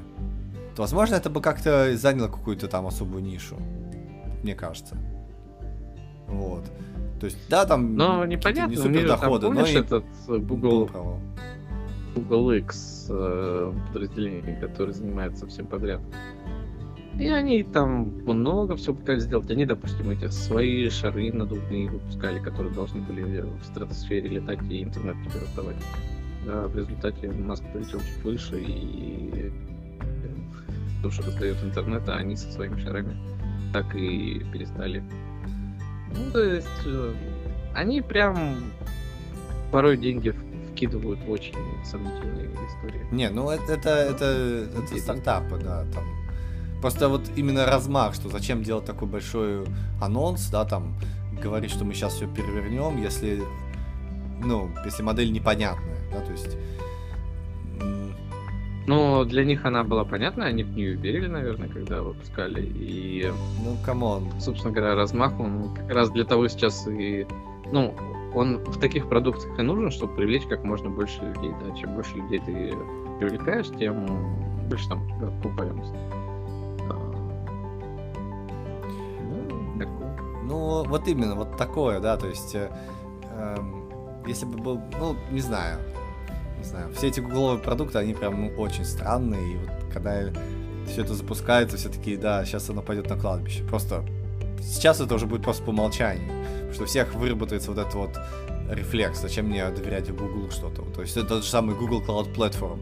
то, возможно, это бы как-то заняло какую-то там особую нишу. Мне кажется. Вот. То есть, да, там но непонятно, не супер доходы, но и этот э, Google, Google X э, подразделение, которое занимается всем подряд. И они там много всего пытались сделать. Они, допустим, эти свои шары надувные выпускали, которые должны были в стратосфере летать и интернет тебе раздавать. Да, в результате Маск полетел чуть выше, и то, что раздает интернет, а они со своими шарами так и перестали. Ну, то есть, э, они прям порой деньги вкидывают в очень сомнительные истории. Не, ну это, это, это, это стартапы, да, там. Просто вот именно размах, что зачем делать такой большой анонс, да, там, говорить, что мы сейчас все перевернем, если, ну, если модель непонятная да, то есть... Ну, для них она была понятна, они в нее верили, наверное, когда выпускали, и... Ну, come on. Собственно говоря, размах, он как раз для того сейчас и... Ну, он в таких продуктах и нужен, чтобы привлечь как можно больше людей, да, чем больше людей ты привлекаешь, тем больше там окупаемость. Ну, ну, вот именно, вот такое, да, то есть, э, э, если бы был, ну, не знаю, не знаю, все эти гугловые продукты, они прям ну, очень странные, и вот когда все это запускается, все такие, да, сейчас оно пойдет на кладбище. Просто сейчас это уже будет просто по умолчанию, потому что у всех выработается вот этот вот рефлекс, зачем мне доверять в Google что-то. То есть это тот же самый Google Cloud Platform.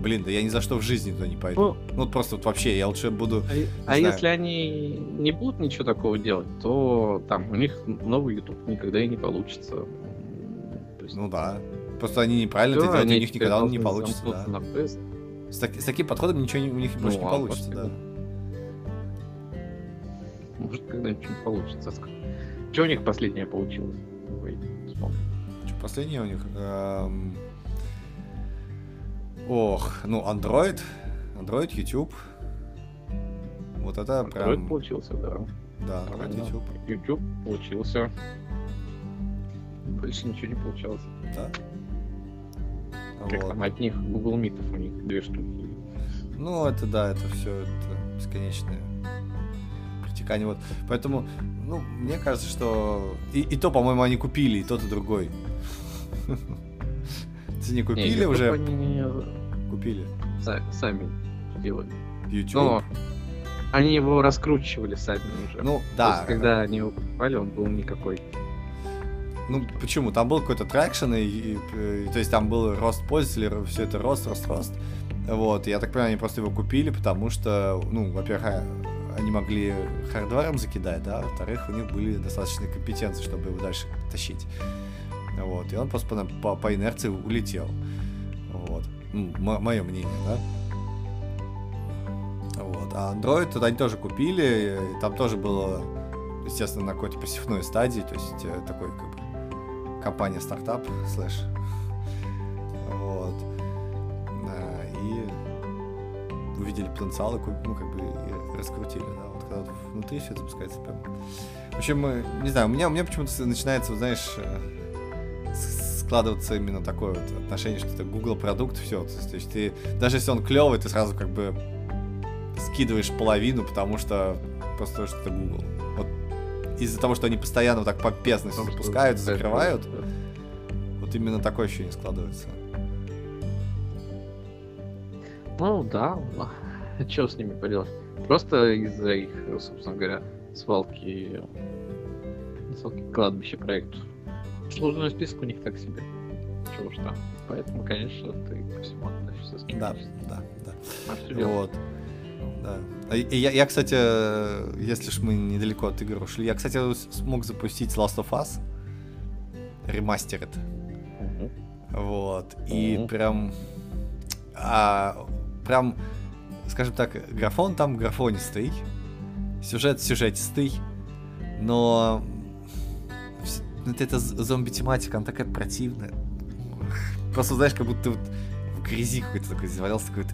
Блин, да я ни за что в жизни туда не пойду. Ну, ну просто вот вообще, я лучше буду... А, а если они не будут ничего такого делать, то там у них новый YouTube никогда и не получится. Есть... Ну да. Просто они неправильно это делают, у них никогда не получится, да. С, так, с таким подходом ничего не, у них ну, больше не получится, да. Может, когда-нибудь получится. Что у них последнее получилось? Ой, Что последнее у них? Эм... Ох, ну, Android, Android, YouTube. Вот это Android прям... получился, да. Да, Android, YouTube. YouTube получился. Больше ничего не получалось. Да? Как вот. там от них Google Meet у них две штуки. Ну, это да, это все это бесконечное притекание. Вот. Поэтому, ну, мне кажется, что... И, и то, по-моему, они купили, и тот, и другой. Ты не купили не, уже? Они... Купили. Сами делали. YouTube. Но они его раскручивали сами уже. Ну, да. есть, когда они его покупали, он был никакой. Ну, почему? Там был какой-то traction, и, и, и, то есть там был рост пользователей, все это рост, рост, рост. Вот, я так понимаю, они просто его купили, потому что, ну, во-первых, а, они могли hardware ом закидать, да, во-вторых, у них были достаточные компетенции, чтобы его дальше тащить. Вот, и он просто по, по, по инерции улетел. Вот, ну, мое мнение, да. Вот, а Android тогда они тоже купили, там тоже было, естественно, на какой-то посевной стадии, то есть э, такой как компания стартап слэш. Вот. И увидели потенциал и, ну, как бы, и раскрутили, да. Вот когда внутри все запускается прям. В общем, не знаю, у меня, у меня почему-то начинается, вот, знаешь, э, складываться именно такое вот отношение, что это Google продукт, все. То есть ты, даже если он клевый, ты сразу как бы скидываешь половину, потому что просто что это Google. Вот из-за того, что они постоянно так попесно все запускают, закрывают, вот именно такое ощущение складывается. Ну да, что с ними поделать? Просто из-за их, собственно говоря, свалки, свалки кладбища проектов. Сложный список у них так себе. Чего ж там. Поэтому, конечно, ты ко всему относишься Да, да, да. А вот. Да. И я, я, кстати, если ж мы недалеко от игр ушли, я, кстати, смог запустить Last of Us ремастерит. Uh-huh. Вот. И uh-huh. прям... А, прям, скажем так, графон там графонистый. Сюжет сюжетистый. Но вот эта зомби-тематика, она такая противная. Просто, знаешь, как будто ты вот в грязи какой-то такой завалялся, такой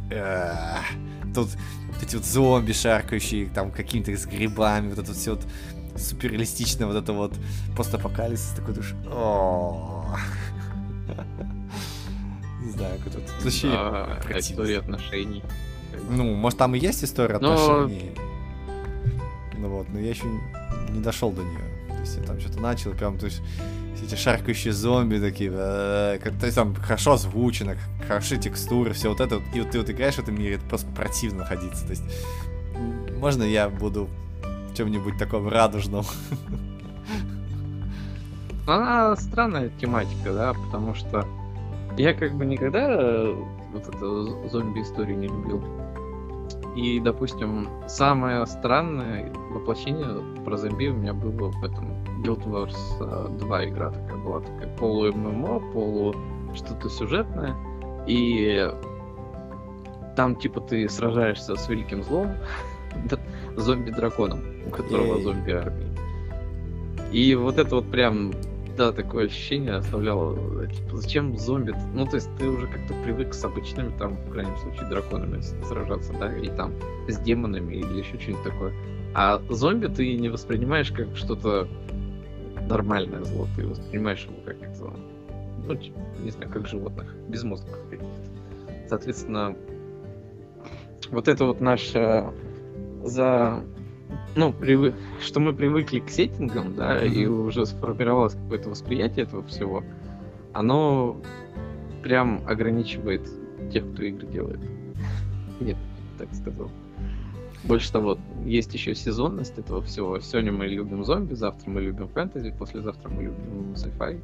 тут вот эти вот зомби шаркающие, там какими-то с грибами, вот это вот все вот суперреалистичное, вот это вот постапокалипсис такой душ. Не знаю, как тут вообще а, история отношений. Ну, может там и есть история отношений. Ну вот, но я еще не дошел до нее. То есть я там что-то начал, прям, то есть эти шаркающие зомби такие, э, то есть там хорошо озвучено, хорошие текстуры, все вот это, и вот ты вот играешь в этом мире, это просто противно находиться, то есть можно я буду чем-нибудь таком радужном? Она странная тематика, да, потому что я как бы никогда вот эту зомби-историю не любил. И, допустим, самое странное воплощение про зомби у меня было в этом Guild Wars 2 игра такая была, такая полу-ММО, полу что-то сюжетное. И там, типа, ты сражаешься с великим злом, зомби-драконом, у которого зомби-армия. И вот это вот прям да, такое ощущение оставляло, типа, зачем зомби? Ну, то есть ты уже как-то привык с обычными, там, в крайнем случае, драконами сражаться, да, или там с демонами, или еще что-нибудь такое. А зомби ты не воспринимаешь как что-то нормальное зло, ты воспринимаешь его как это, ну, типа, не знаю, как животных, безмозглых каких-то. Соответственно, вот это вот наша за ну, привык, что мы привыкли к сеттингам, да, mm-hmm. и уже сформировалось какое-то восприятие этого всего, оно прям ограничивает тех, кто игры делает. Нет, так сказал. Больше того, есть еще сезонность этого всего. Сегодня мы любим зомби, завтра мы любим фэнтези, послезавтра мы любим sci-fi.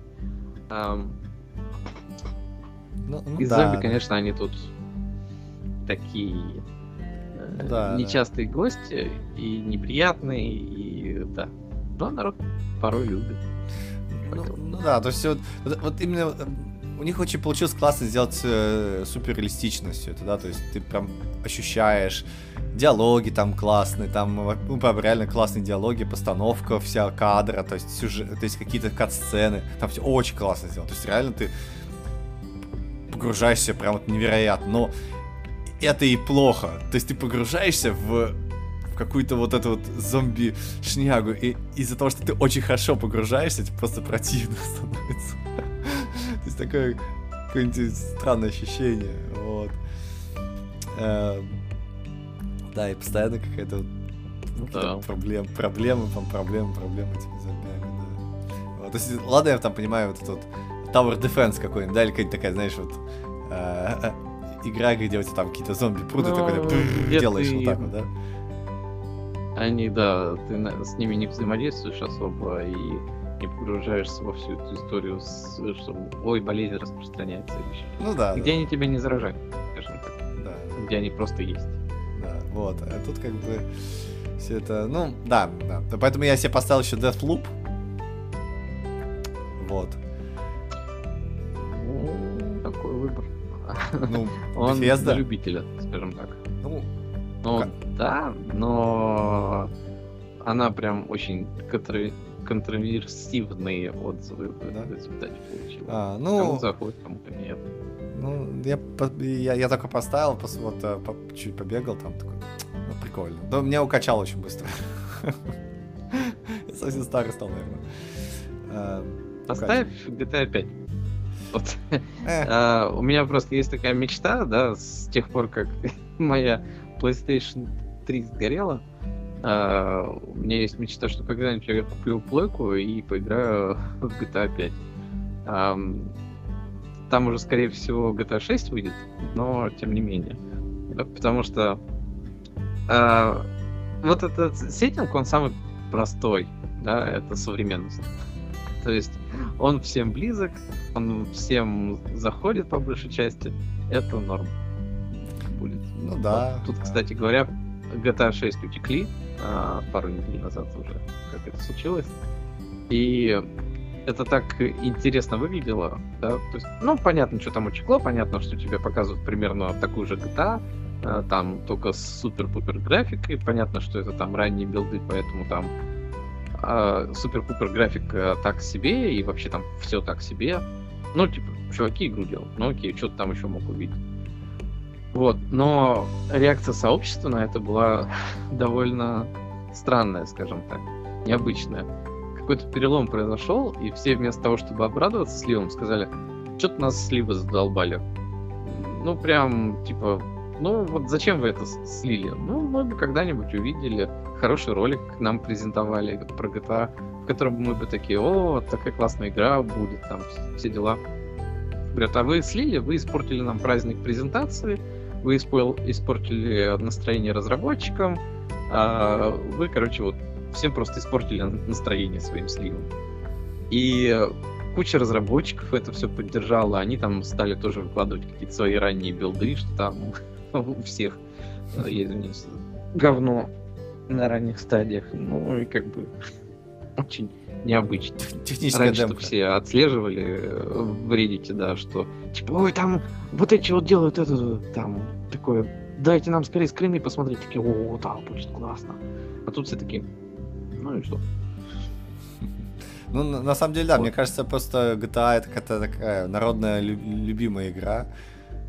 Um, ну, ну, и да, зомби, конечно, они тут такие да, нечастые да. гости и неприятные, и да. Но народ порой любит. Ну, ну да, то есть вот, вот, вот именно у них очень получилось классно сделать э, супер реалистично все это, да, то есть ты прям ощущаешь диалоги там классные, там ну, прям реально классные диалоги, постановка вся кадра, то есть сюжет, то есть какие-то кат-сцены, там все очень классно сделано, то есть реально ты погружаешься прям вот невероятно, но это и плохо. То есть ты погружаешься в какую-то вот эту вот зомби-шнягу, и из-за того, что ты очень хорошо погружаешься, тебе просто противно становится. Такое какое-нибудь странное ощущение, вот. Эм, да, и постоянно какая-то да. проблем, проблемы, там, проблемы, проблемы этими зомбями, да. Вот, то есть, ладно, я там понимаю вот этот Tower Defense какой-нибудь, да, или какая-нибудь такая, знаешь, вот э, игра, где у тебя там какие-то зомби пруты, ну, такой, делаешь вот так вот, да? Они, да, ты с ними не взаимодействуешь особо и не погружаешься во всю эту историю, с, что ой, болезнь распространяется. Еще. Ну да. Где да. они тебя не заражают, скажем так. Да. Где они просто есть. Да, вот. А тут как бы все это, ну, да, да. Поэтому я себе поставил еще Deathloop. Вот. Ну, такой выбор. Ну, Он Bethesda. для любителя, скажем так. Ну, ну как? да, но она прям очень. Контроверсивные отзывы да? в результате получила. А, ну... Кому заходит, кому-то нет. Ну, я, я, я только поставил, вот, э, по, чуть побегал, там такой, ну, прикольно. Да, меня укачало очень быстро. Я совсем старый стал, наверное. Э, Поставь GTA 5. Вот. А, у меня просто есть такая мечта, да, с тех пор, как моя PlayStation 3 сгорела. А, у меня есть мечта, что когда-нибудь я куплю плойку и поиграю в GTA 5. А, там уже, скорее всего, GTA 6 выйдет, но тем не менее. Да, потому что а, вот этот сеттинг, он самый простой, да, это современность. То есть он всем близок, он всем заходит по большей части, это норм будет. Ну да. Тут, кстати говоря, GTA 6 утекли пару недель назад уже, как это случилось. И это так интересно выглядело, да, то есть, ну, понятно, что там утекло, понятно, что тебе показывают примерно такую же GTA, а, там только с супер-пупер графикой, понятно, что это там ранние билды, поэтому там а, супер-пупер графика так себе, и вообще там все так себе. Ну, типа, чуваки игру делают, ну окей, что ты там еще мог увидеть. Вот, но реакция сообщества на это была довольно странная, скажем так, необычная. Какой-то перелом произошел, и все вместо того, чтобы обрадоваться сливам, сказали, что-то нас сливы задолбали. Ну, прям, типа, ну вот зачем вы это слили? Ну, мы бы когда-нибудь увидели хороший ролик нам презентовали про GTA, в котором мы бы такие, о, такая классная игра будет, там все дела. Говорят, а вы слили, вы испортили нам праздник презентации, вы испортили настроение разработчикам, а вы, короче, вот всем просто испортили настроение своим сливом. И куча разработчиков это все поддержала, они там стали тоже выкладывать какие-то свои ранние билды, что там у всех, э, я извиняюсь, говно на ранних стадиях. Ну и как бы очень необычно. Техническая Раньше демка. все отслеживали э, в Reddit, да, что типа, ой, там вот эти вот делают это, там, такое, дайте нам скорее скрины посмотреть, такие, о, да, будет классно. А тут все такие, ну и что? Ну, на, самом деле, да, вот. мне кажется, просто GTA это какая-то такая народная любимая игра.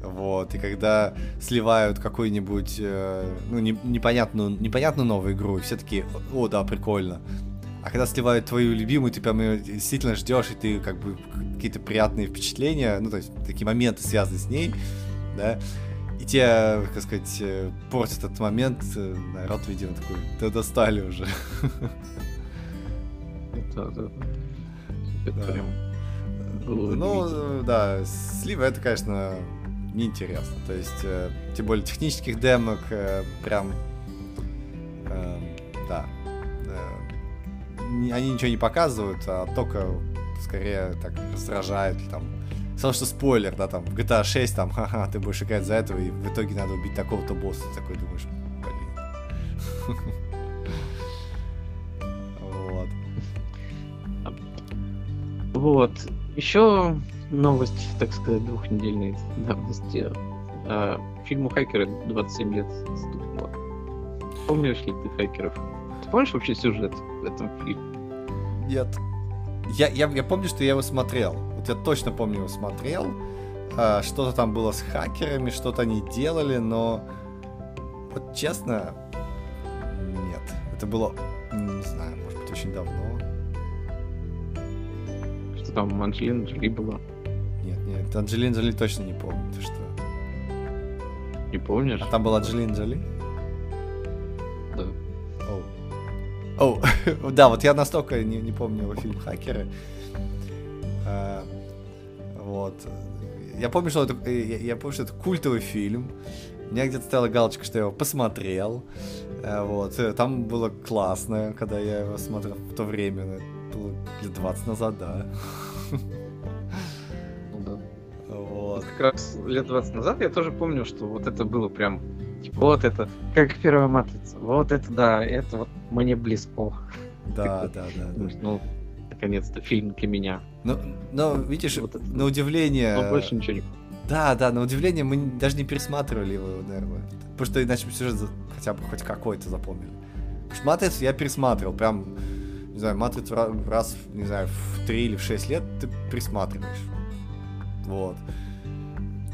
Вот, и когда сливают какую-нибудь, э, ну, не, непонятную, непонятную новую игру, и все таки о, да, прикольно. А когда сливают твою любимую, ты прям ее действительно ждешь, и ты как бы какие-то приятные впечатления, ну, то есть такие моменты связаны с ней, да, тебе, как сказать, э, портит этот момент, э, народ, видимо, такой, да достали уже. Да, да. Это прям ну, да, слива это, конечно, неинтересно. То есть, э, тем более технических демок э, прям, э, да, э, они ничего не показывают, а только скорее так раздражают там. Потому что спойлер, да, там, в GTA 6, там, ха-ха, ты будешь играть за этого, и в итоге надо убить такого-то босса. Ты такой думаешь, блин. Вот. Вот. Еще новость, так сказать, двухнедельной давности. А, фильму «Хакеры» 27 лет стукнуло. Помнишь ли ты «Хакеров»? Ты помнишь вообще сюжет в этом фильме? Нет. Я, я, я помню, что я его смотрел. Я точно помню его смотрел. А, что-то там было с хакерами, что-то они делали, но вот честно, Это было, не знаю, может быть, очень давно. Что там, Анджелина Джоли была? Нет, нет, Анджелина Джоли точно не помню, ты что? Не помнишь? А там была Анджелина Джоли? Да. Оу. Оу, да, вот я настолько не, не помню его фильм «Хакеры». А, вот. Я помню, что это, я, я помню, что это культовый фильм. У меня где-то стояла галочка, что я его посмотрел. А, вот. Там было классно, когда я его смотрел в то время. Ну, было лет 20 назад, да. Ну да. Вот. Как раз лет 20 назад я тоже помню, что вот это было прям Типа, вот это, как первая матрица. Вот это да, это вот мне близко. Да, да, да. да. Ну, наконец-то фильм для меня. Ну, но видишь, вот на удивление... Но больше ничего не Да, да, на удивление мы даже не пересматривали его, наверное. Потому что иначе мы сюжет хотя бы хоть какой-то запомнили. Потому что Матрицу я пересматривал, прям, не знаю, Матрицу раз, не знаю, в 3 или в 6 лет ты пересматриваешь. Вот.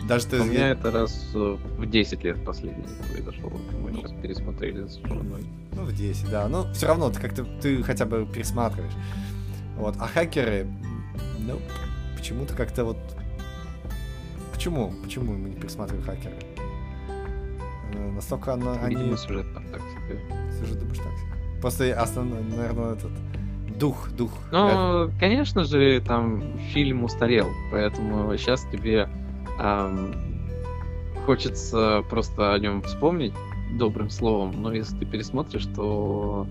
Даже ты... У меня это раз э, в 10 лет последний произошел. Мы сейчас пересмотрели с женой. Ну, в 10, да. Но все равно ты как-то ты хотя бы пересматриваешь. Вот. А хакеры, ну, почему-то как-то вот... Почему? Почему мы не пересматриваем хакеры? Э, настолько она, Видимо, они... сюжет там так себе. Сюжет, думаешь, так себе. Просто основной, наверное, этот... Дух, дух. Ну, это... конечно же, там фильм устарел, поэтому сейчас тебе эм, хочется просто о нем вспомнить добрым словом, но если ты пересмотришь, то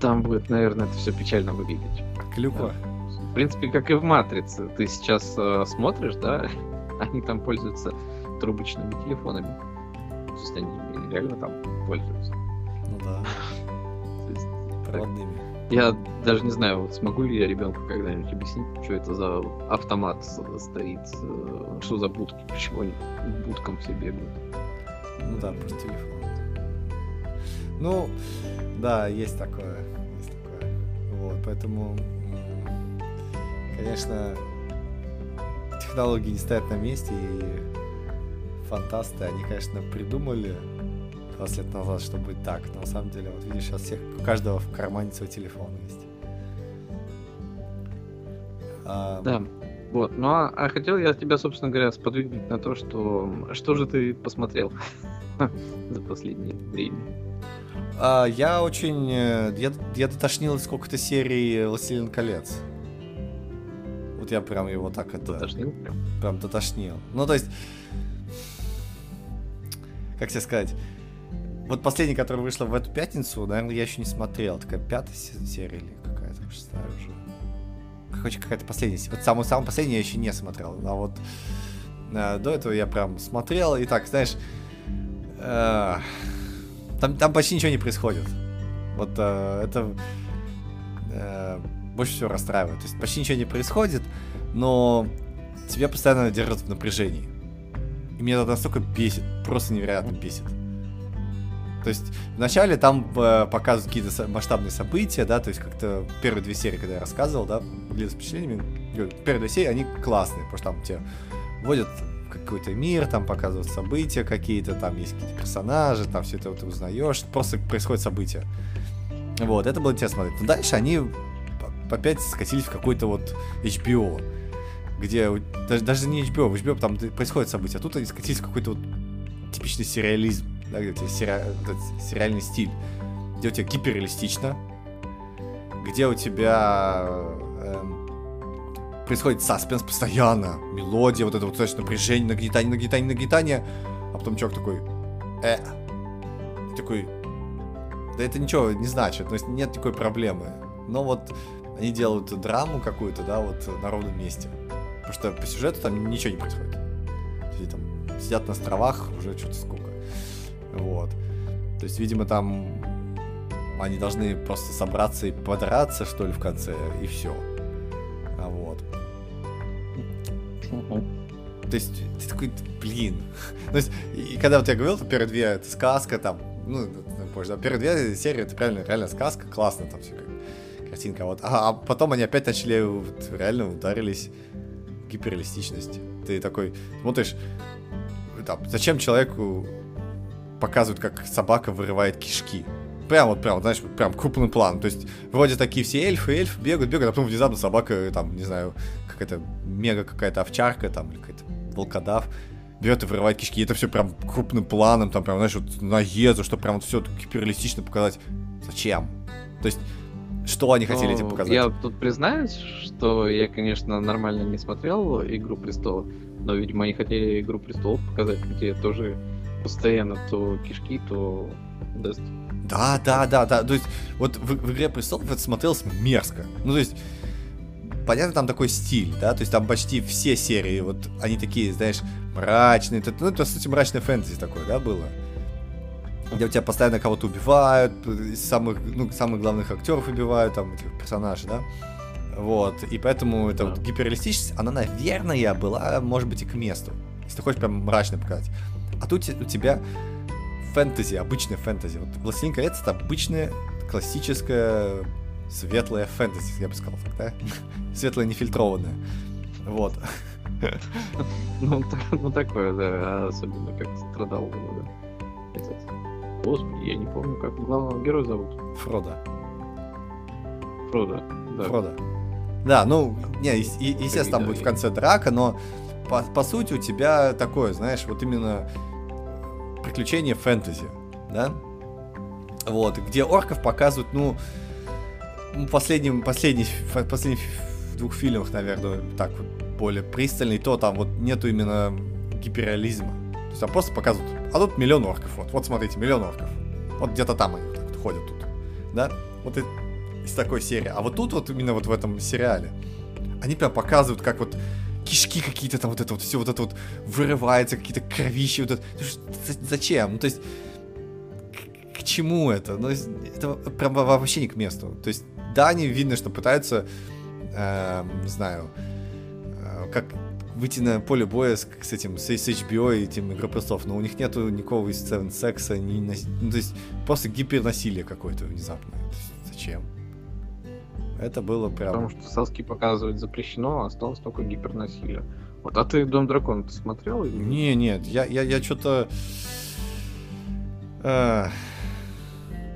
там будет, наверное, это все печально выглядеть. Клюква. Да. В принципе, как и в Матрице. Ты сейчас э, смотришь, да, они там пользуются трубочными телефонами. То есть они реально там пользуются. Ну да. Проводными. Я даже не знаю, вот смогу ли я ребенку когда-нибудь объяснить, что это за автомат стоит, что за будки, почему они будкам все бегают. Ну да, просто телефон. Ну, да, есть такое. Есть такое. Вот, поэтому, конечно, технологии не стоят на месте, и фантасты, они, конечно, придумали 20 лет назад, что будет так. Но на самом деле, вот видишь, сейчас всех, у каждого в кармане свой телефон есть. А... Да. Вот. Ну а, а хотел я тебя, собственно говоря, сподвигнуть на то, что что же ты посмотрел за последнее время. А, я очень... Э, я, я дотошнил сколько-то серий «Властелин колец». Вот я прям его так это... Дотошнил? Прям дотошнил. Ну, то есть... Как тебе сказать? Вот последняя, которая вышла в эту пятницу, наверное, я еще не смотрел. Такая пятая серия или какая-то шестая уже. Короче, какая-то последняя. Вот самую самую последнюю я еще не смотрел. А вот э, до этого я прям смотрел и так, знаешь, э, там, там почти ничего не происходит. Вот э, это э, больше всего расстраивает. То есть почти ничего не происходит, но тебя постоянно держат в напряжении. И меня это настолько бесит, просто невероятно бесит. То есть вначале там э, показывают какие-то масштабные события, да, то есть как-то первые две серии, когда я рассказывал, да, были впечатлениями, первые две серии, они классные, потому что там тебе вводят какой-то мир, там показывают события какие-то, там есть какие-то персонажи, там все это вот узнаешь, просто происходят события. Вот, это было интересно смотреть. Но дальше они опять скатились в какой-то вот HBO, где даже, даже не HBO, в HBO там происходят события, а тут они скатились в какой-то вот типичный сериализм да, где у тебя сери... сериальный стиль, где у тебя гиперреалистично, где у тебя эм, происходит саспенс постоянно, мелодия, вот это вот, знаешь, напряжение, нагнетание, нагнетание, нагнетание, а потом чувак такой, э, такой, да это ничего не значит, то есть нет такой проблемы. Но вот они делают драму какую-то, да, вот на ровном месте. Потому что по сюжету там ничего не происходит. Они там сидят на островах уже что-то сколько. Вот. То есть, видимо, там они должны просто собраться и подраться, что ли, в конце, и все. А вот. То есть, ты такой, блин. То есть, и когда вот я говорил, то первые две это сказка, там, ну, позже, да, первые две серии это реально, реально сказка, классно там все как картинка, вот. А, а потом они опять начали, вот, реально ударились гиперреалистичность. Ты такой смотришь, там, зачем человеку показывают, как собака вырывает кишки. прям вот, прям, знаешь, прям крупным планом. То есть, вроде такие все эльфы, эльфы бегают, бегают, а потом внезапно собака, там, не знаю, какая-то мега какая-то овчарка, там, или какая-то волкодав, берет и вырывает кишки. И это все прям крупным планом, там, прям, знаешь, вот наезду, чтобы прям вот все гиперреалистично показать. Зачем? То есть, что они хотели этим показать? Я тут признаюсь, что я, конечно, нормально не смотрел «Игру престолов», но, видимо, они хотели «Игру престолов» показать, где тоже постоянно то кишки, то даст. Да, да, да, да. То есть, вот в, в «Игре престолов» это смотрелось мерзко. Ну, то есть, понятно, там такой стиль, да, то есть там почти все серии, вот они такие, знаешь, мрачные, это, ну, это, по сути, мрачное фэнтези такое, да, было? Где у тебя постоянно кого-то убивают, самых, ну, самых главных актеров убивают, там, этих персонажей, да? Вот, и поэтому эта вот гиперреалистичность, она, наверное, была, может быть, и к месту, если ты хочешь прям мрачно показать. А тут у тебя фэнтези, обычная фэнтези. Вот «Властелин колец» — это обычная классическая светлая фэнтези, я бы сказал так, да? Светлая нефильтрованная. Вот. Ну, ну такое, да, особенно как страдал да. Господи, я не помню, как главного героя зовут. Фрода. Фрода, да. Фрода. Да, ну, не, и, естественно, там будет в конце драка, но по, по сути у тебя такое, знаешь, вот именно приключение фэнтези, да? Вот, где орков показывают, ну, последним, последний, в двух фильмах, наверное, так вот более пристальный, то там вот нету именно гиперреализма. Там просто показывают, а тут миллион орков, вот, вот смотрите, миллион орков. Вот где-то там они вот так вот ходят тут, да? Вот из такой серии. А вот тут вот именно вот в этом сериале они прям показывают, как вот кишки какие-то там вот это вот все вот это вот вырывается, какие-то кровищи вот это. Зачем? Ну то есть к, к чему это? Ну это прям вообще не к месту. То есть да, они видно, что пытаются, э, не знаю, э, как выйти на поле боя с, с этим, с, с HBO и этим Игры но у них нету никакого сцен секса, ни, ну, то есть просто гипернасилие какое-то внезапное. Зачем? Это было прям... Потому что соски показывать запрещено, а осталось только гипернасилие. Вот, а ты Дом Дракона ты смотрел? Или... Не, нет, я, я, я что-то... Э,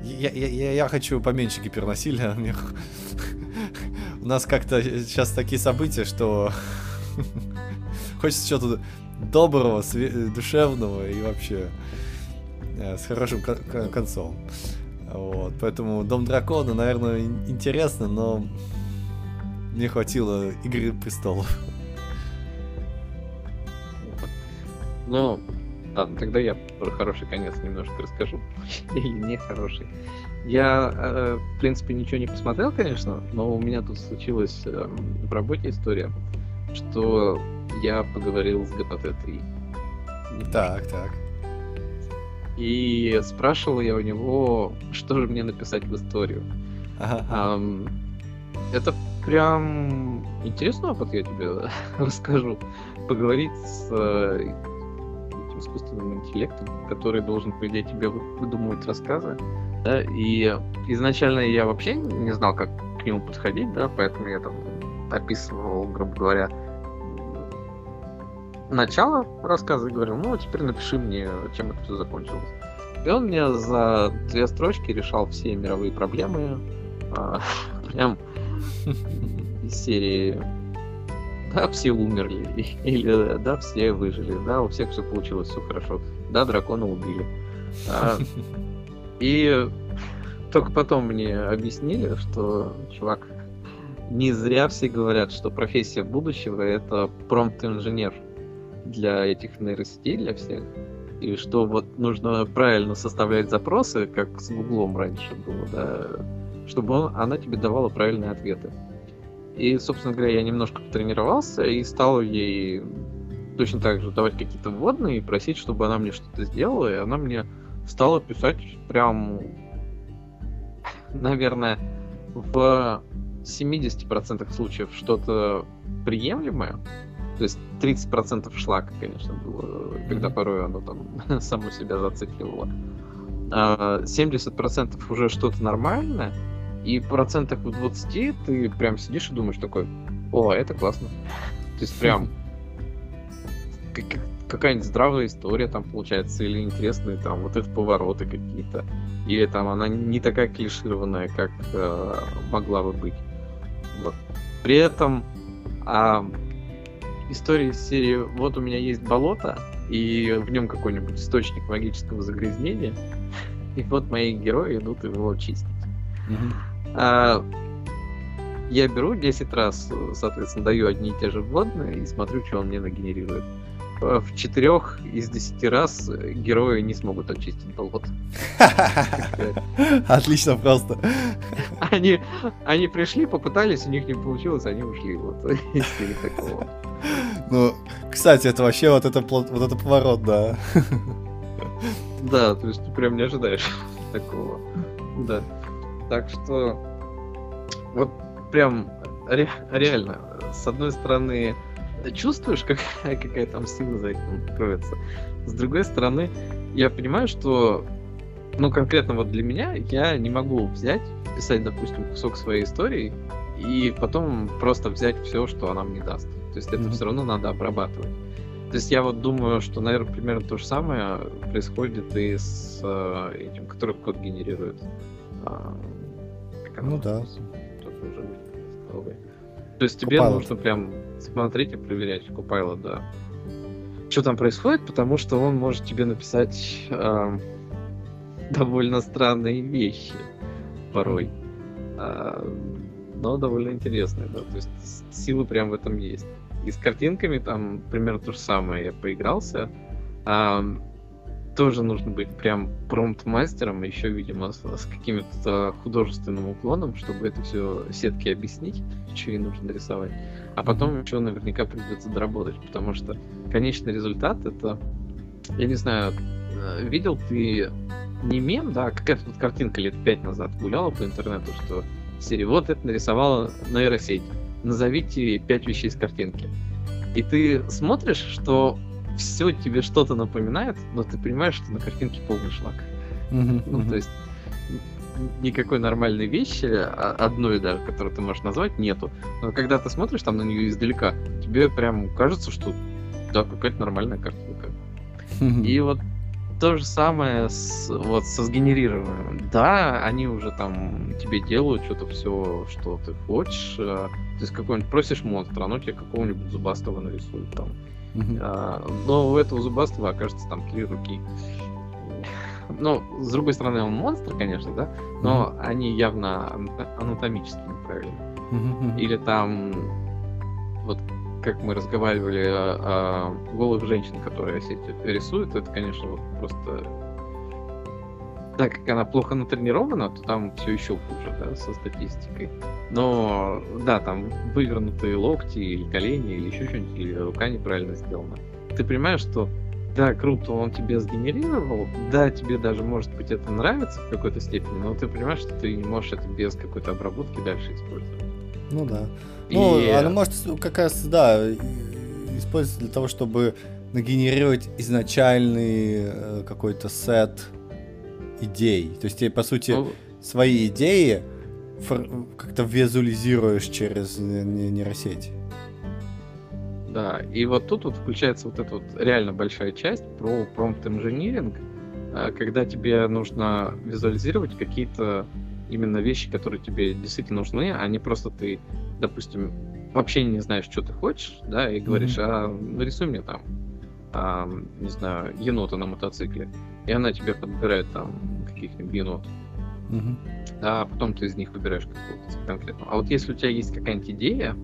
я, я, я, я хочу поменьше гипернасилия. У нас как-то сейчас такие события, что хочется чего-то доброго, душевного и вообще э, с хорошим концом. Вот, поэтому Дом Дракона, наверное, интересно, но не хватило Игры Престолов. Ну, ладно, тогда я про хороший конец немножко расскажу. Или не хороший. Я, э, в принципе, ничего не посмотрел, конечно, но у меня тут случилась э, в работе история, что я поговорил с ГПТ-3. Так, так. И спрашивал я у него, что же мне написать в историю. Ага. Um, это прям интересный опыт, я тебе расскажу. Поговорить с э, этим искусственным интеллектом, который должен, по идее, тебе выдумывать рассказы. Да? И изначально я вообще не знал, как к нему подходить, да, поэтому я там описывал, грубо говоря, начало рассказа и говорил, ну, теперь напиши мне, чем это все закончилось. И он мне за две строчки решал все мировые проблемы. А, прям из серии да, все умерли, или да, все выжили, да, у всех все получилось, все хорошо, да, дракона убили. А, и только потом мне объяснили, что, чувак, не зря все говорят, что профессия будущего это промпт-инженер для этих нейросетей, для всех. И что вот нужно правильно составлять запросы, как с Гуглом раньше было, да, чтобы он, она тебе давала правильные ответы. И, собственно говоря, я немножко потренировался и стал ей точно так же давать какие-то вводные и просить, чтобы она мне что-то сделала, и она мне стала писать прям, наверное, в 70% случаев что-то приемлемое, то есть 30% шлака, конечно, было, когда mm-hmm. порой оно там само себя зацикливало. А 70% уже что-то нормальное, и процентах в 20 ты прям сидишь и думаешь такой, о, это классно. То есть прям какая-нибудь здравая история там получается, или интересные там вот эти повороты какие-то, или там она не такая клишированная, как э, могла бы быть. Вот. При этом а, история из серии «Вот у меня есть болото, и в нем какой-нибудь источник магического загрязнения, и вот мои герои идут его чистить». Mm-hmm. А, я беру 10 раз, соответственно, даю одни и те же вводные и смотрю, что он мне нагенерирует. В четырех из десяти раз герои не смогут очистить болото. Отлично просто. Они, они пришли, попытались, у них не получилось, они ушли. Вот из такого. Ну, кстати, это вообще вот это, вот это поворот, да. Да, то есть ты прям не ожидаешь такого. Да. Так что вот прям ре, реально, с одной стороны, чувствуешь, как, какая там сила за этим кроется. С другой стороны, я понимаю, что, ну, конкретно вот для меня, я не могу взять, писать, допустим, кусок своей истории и потом просто взять все, что она мне даст. То есть это mm-hmm. все равно надо обрабатывать. То есть я вот думаю, что, наверное, примерно то же самое происходит и с э, этим, который код генерирует. А, ну да. То есть тебе Copilot. нужно прям смотреть и проверять Copilot, да. Что там происходит, потому что он может тебе написать э, довольно странные вещи порой. Э, но довольно интересные, да. То есть силы прям в этом есть. И с картинками там примерно то же самое. Я поигрался. А, тоже нужно быть прям промпт-мастером, еще, видимо, с, с каким-то художественным уклоном, чтобы это все сетки объяснить, что ей нужно нарисовать. А потом еще наверняка придется доработать, потому что конечный результат это, я не знаю, э, видел ты не мем, да, какая-то тут картинка лет пять назад гуляла по интернету, что серии вот это нарисовала нейросеть, назовите пять вещей с картинки. И ты смотришь, что все тебе что-то напоминает, но ты понимаешь, что на картинке полный шлак. Mm-hmm. Ну, то есть никакой нормальной вещи, а, одной даже, которую ты можешь назвать, нету. Но когда ты смотришь там на нее издалека, тебе прям кажется, что да, какая-то нормальная картинка. Mm-hmm. И вот то же самое с, вот со сгенерированием. Да, они уже там тебе делают что-то все, что ты хочешь. Э, то есть какой-нибудь просишь монстра, оно тебе какого-нибудь зубастого нарисует там. А, но у этого зубастого окажется там три руки. Ну, с другой стороны, он монстр, конечно, да, но uh-huh. они явно анатомически неправильно. Uh-huh. Или там, вот как мы разговаривали о, о голых женщин, которые сеть рисуют, это, конечно, вот просто так как она плохо натренирована, то там все еще хуже, да, со статистикой. Но, да, там вывернутые локти или колени, или еще что-нибудь, или рука неправильно сделана. Ты понимаешь, что да, круто, он тебе сгенерировал, да, тебе даже, может быть, это нравится в какой-то степени, но ты понимаешь, что ты не можешь это без какой-то обработки дальше использовать. Ну да. И... Ну, она может как раз, да, использоваться для того, чтобы нагенерировать изначальный э, какой-то сет идей. То есть ты, по сути, ну... свои идеи как-то визуализируешь через нейросеть. Да, и вот тут вот включается вот эта вот реально большая часть про промпт инжиниринг, а, когда тебе нужно визуализировать какие-то именно вещи, которые тебе действительно нужны, а не просто ты, допустим, вообще не знаешь, что ты хочешь, да, и говоришь, mm-hmm. а нарисуй мне там, а, не знаю, енота на мотоцикле, и она тебе подбирает там каких-нибудь енот. Mm-hmm. А потом ты из них выбираешь какого-то конкретного. А вот если у тебя есть какая-нибудь идея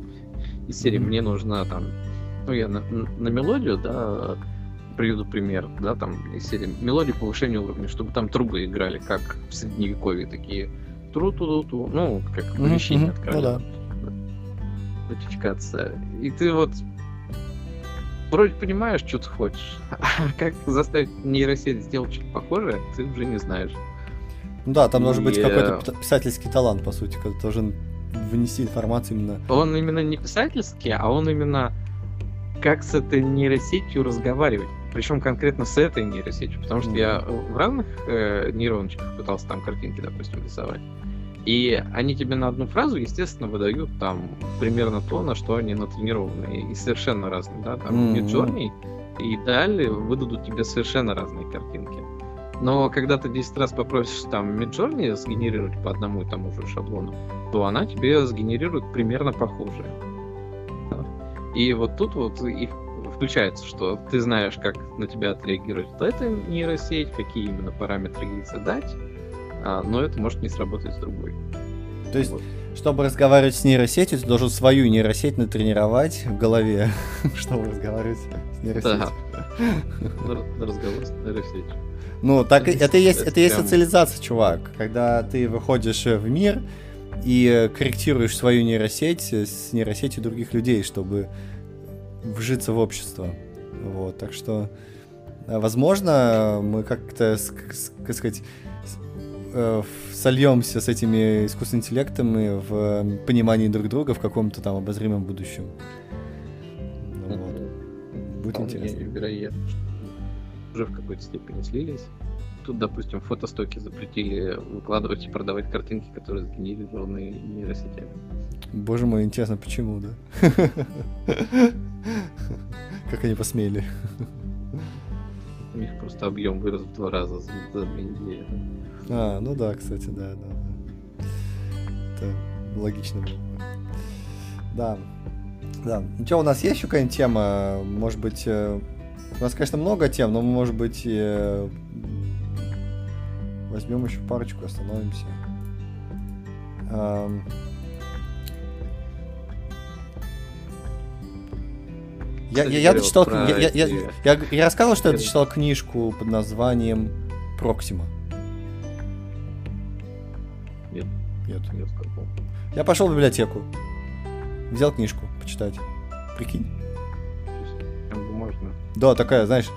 из серии mm-hmm. «Мне нужна там ну, я на, на мелодию, да, приведу пример, да, там, из серии мелодии повышения уровня, чтобы там трубы играли, как в средневековье, такие тру ту ту ту ну, как помещение mm-hmm. открыли. Ну, да. Нотификация. И ты вот вроде понимаешь, что ты хочешь, а как заставить нейросеть сделать что-то похожее, ты уже не знаешь. Да, там и... должен быть какой-то писательский талант, по сути, который должен вынести информацию именно. Он именно не писательский, а он именно как с этой нейросетью разговаривать. Причем конкретно с этой нейросетью, потому что mm-hmm. я в разных э, нейроночках пытался там картинки, допустим, рисовать. И они тебе на одну фразу, естественно, выдают там примерно то, на что они натренированы, и совершенно разные, да, там mm-hmm. Midjourney, и далее выдадут тебе совершенно разные картинки. Но когда ты 10 раз попросишь там Midjourney сгенерировать по одному и тому же шаблону, то она тебе сгенерирует примерно похожее. И вот тут вот и включается, что ты знаешь, как на тебя отреагирует эта нейросеть, какие именно параметры ей задать, но это может не сработать с другой. То есть, вот. чтобы разговаривать с нейросетью, ты должен свою нейросеть натренировать в голове, чтобы разговаривать с нейросетью. Да. Разговор с нейросетью. Ну, так это есть, это есть социализация, чувак. Когда ты выходишь в мир и корректируешь свою нейросеть с нейросетью других людей, чтобы вжиться в общество. Вот, так что, возможно, мы как-то, как сказать, э, сольемся с этими искусственными интеллектами в понимании друг друга в каком-то там обозримом будущем. Ну, вот. Будет интересно. Вероятно, уже в какой-то степени слились. Тут, допустим, фотостоки запретили выкладывать и продавать картинки, которые сгенерированы нейросетями. Боже мой, интересно, почему, да? Как они посмели? У них просто объем вырос в два раза за, две недели. А, ну да, кстати, да, да, да. Это логично было. Да. Да. Ну что, у нас есть еще какая-нибудь тема? Может быть, э, у нас, конечно, много тем, но, может быть, э, возьмем еще парочку, остановимся. Я, я, я читал, я, я, я, я, я рассказывал, что я читал книжку под названием Проксима. Нет. Нет. Нет я пошел в библиотеку. Взял книжку почитать. Прикинь. Можно. Да, такая, знаешь.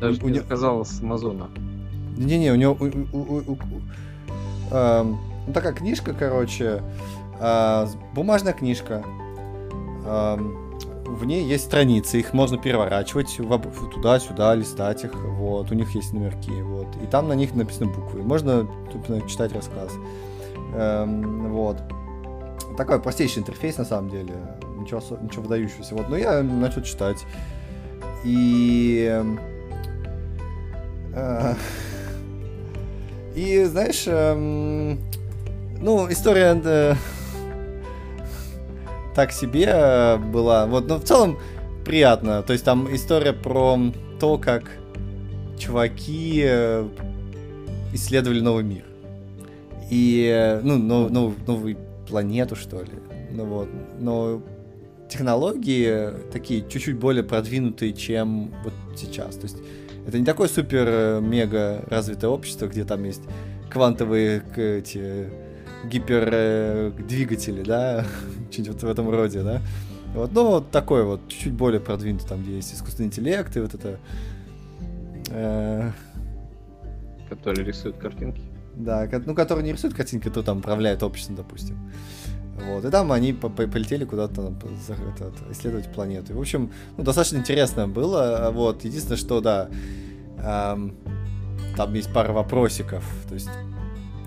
Даже у, не сказал с Амазона. Не-не, у него... У, у, у, у, э, ну, такая книжка, короче. Э, бумажная книжка. Э, в ней есть страницы, их можно переворачивать туда-сюда, листать их, вот, у них есть номерки, вот, и там на них написаны буквы, можно тупо читать рассказ, эм, вот. Такой простейший интерфейс, на самом деле, ничего, ничего выдающегося, вот, но я начал читать, и... Э, и, знаешь, эм, ну, история... Э, так себе была. Вот, но в целом приятно. То есть там история про то, как чуваки э, исследовали новый мир. И, э, ну, нов, нов, новую планету, что ли. Ну вот. Но технологии такие чуть-чуть более продвинутые, чем вот сейчас. То есть это не такое супер-мега развитое общество, где там есть квантовые эти гипердвигатели, да, что-нибудь вот в этом роде, да. Вот, ну, вот такой вот, чуть-чуть более продвинутый, там, где есть искусственный интеллект и вот это... Э... Который рисует картинки. Да, ну, который не рисует картинки, то там управляет обществом, допустим. Вот, и там они по -по полетели куда-то исследовать планету. В общем, ну, достаточно интересно было. Вот, единственное, что, да, эм, там есть пара вопросиков. То есть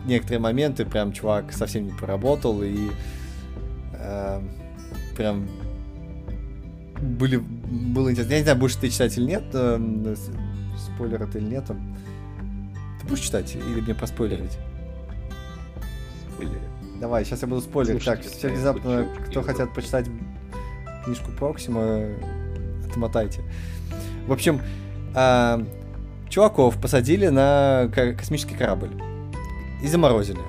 некоторые моменты прям чувак совсем не поработал и э, прям были было интересно. Я не знаю, будешь ты читать или нет, э, спойлер это или нет. Ты будешь читать или мне проспойлерить? Спойлер. Давай, сейчас я буду спойлерить. Так, все внезапно, кто хотят почитать книжку Проксима, отмотайте. В общем, э, чуваков посадили на космический корабль и заморозили.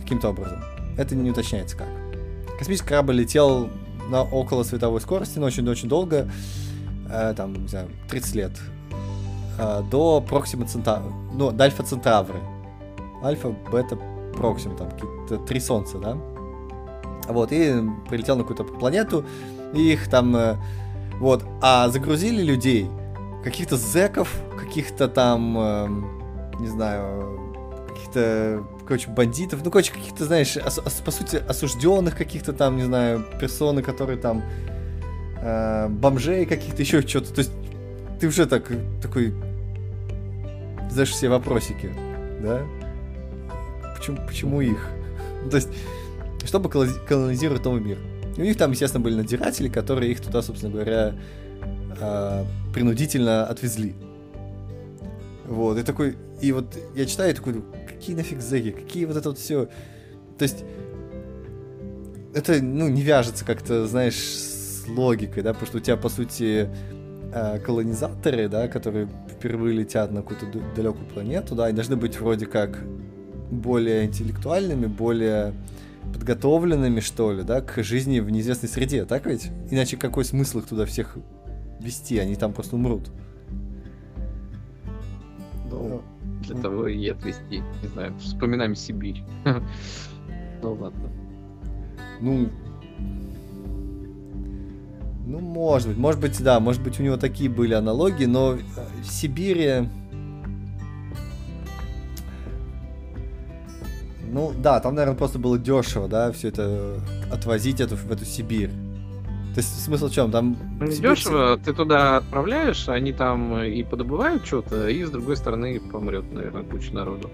Каким-то образом. Это не уточняется как. Космический корабль летел на около световой скорости, но очень-очень долго, э, там, не знаю, 30 лет, э, до Проксима Центавра, ну, до Альфа Центавры. Альфа, Бета, Проксима, там, какие-то три солнца, да? Вот, и прилетел на какую-то планету, и их там, э, вот, а загрузили людей, каких-то зеков, каких-то там, э, не знаю, каких-то, короче, бандитов, ну, короче, каких-то, знаешь, ос- по сути, осужденных каких-то там, не знаю, персоны, которые там, э, бомжей каких-то, еще что-то. То есть ты уже так, такой, знаешь, все вопросики, да? Почему, почему их? То есть, чтобы колонизировать новый мир. И у них там, естественно, были надзиратели, которые их туда, собственно говоря, э, принудительно отвезли. Вот, и такой, и вот я читаю, и такой, какие нафиг зэки, какие вот это вот все. То есть, это, ну, не вяжется как-то, знаешь, с логикой, да, потому что у тебя, по сути, э, колонизаторы, да, которые впервые летят на какую-то далекую планету, да, и должны быть вроде как более интеллектуальными, более подготовленными, что ли, да, к жизни в неизвестной среде, так ведь? Иначе какой смысл их туда всех вести? Они там просто умрут. Ну, для того и отвести. Не знаю, вспоминаем Сибирь. Ну ладно. Ну, ну, может быть, может быть, да, может быть, у него такие были аналогии, но в Сибири... Ну, да, там, наверное, просто было дешево, да, все это отвозить эту, в эту Сибирь. То есть смысл в чем? Там ну, не дешево, ты туда отправляешь, они там и подобывают что-то, и с другой стороны помрет, наверное, куча народу.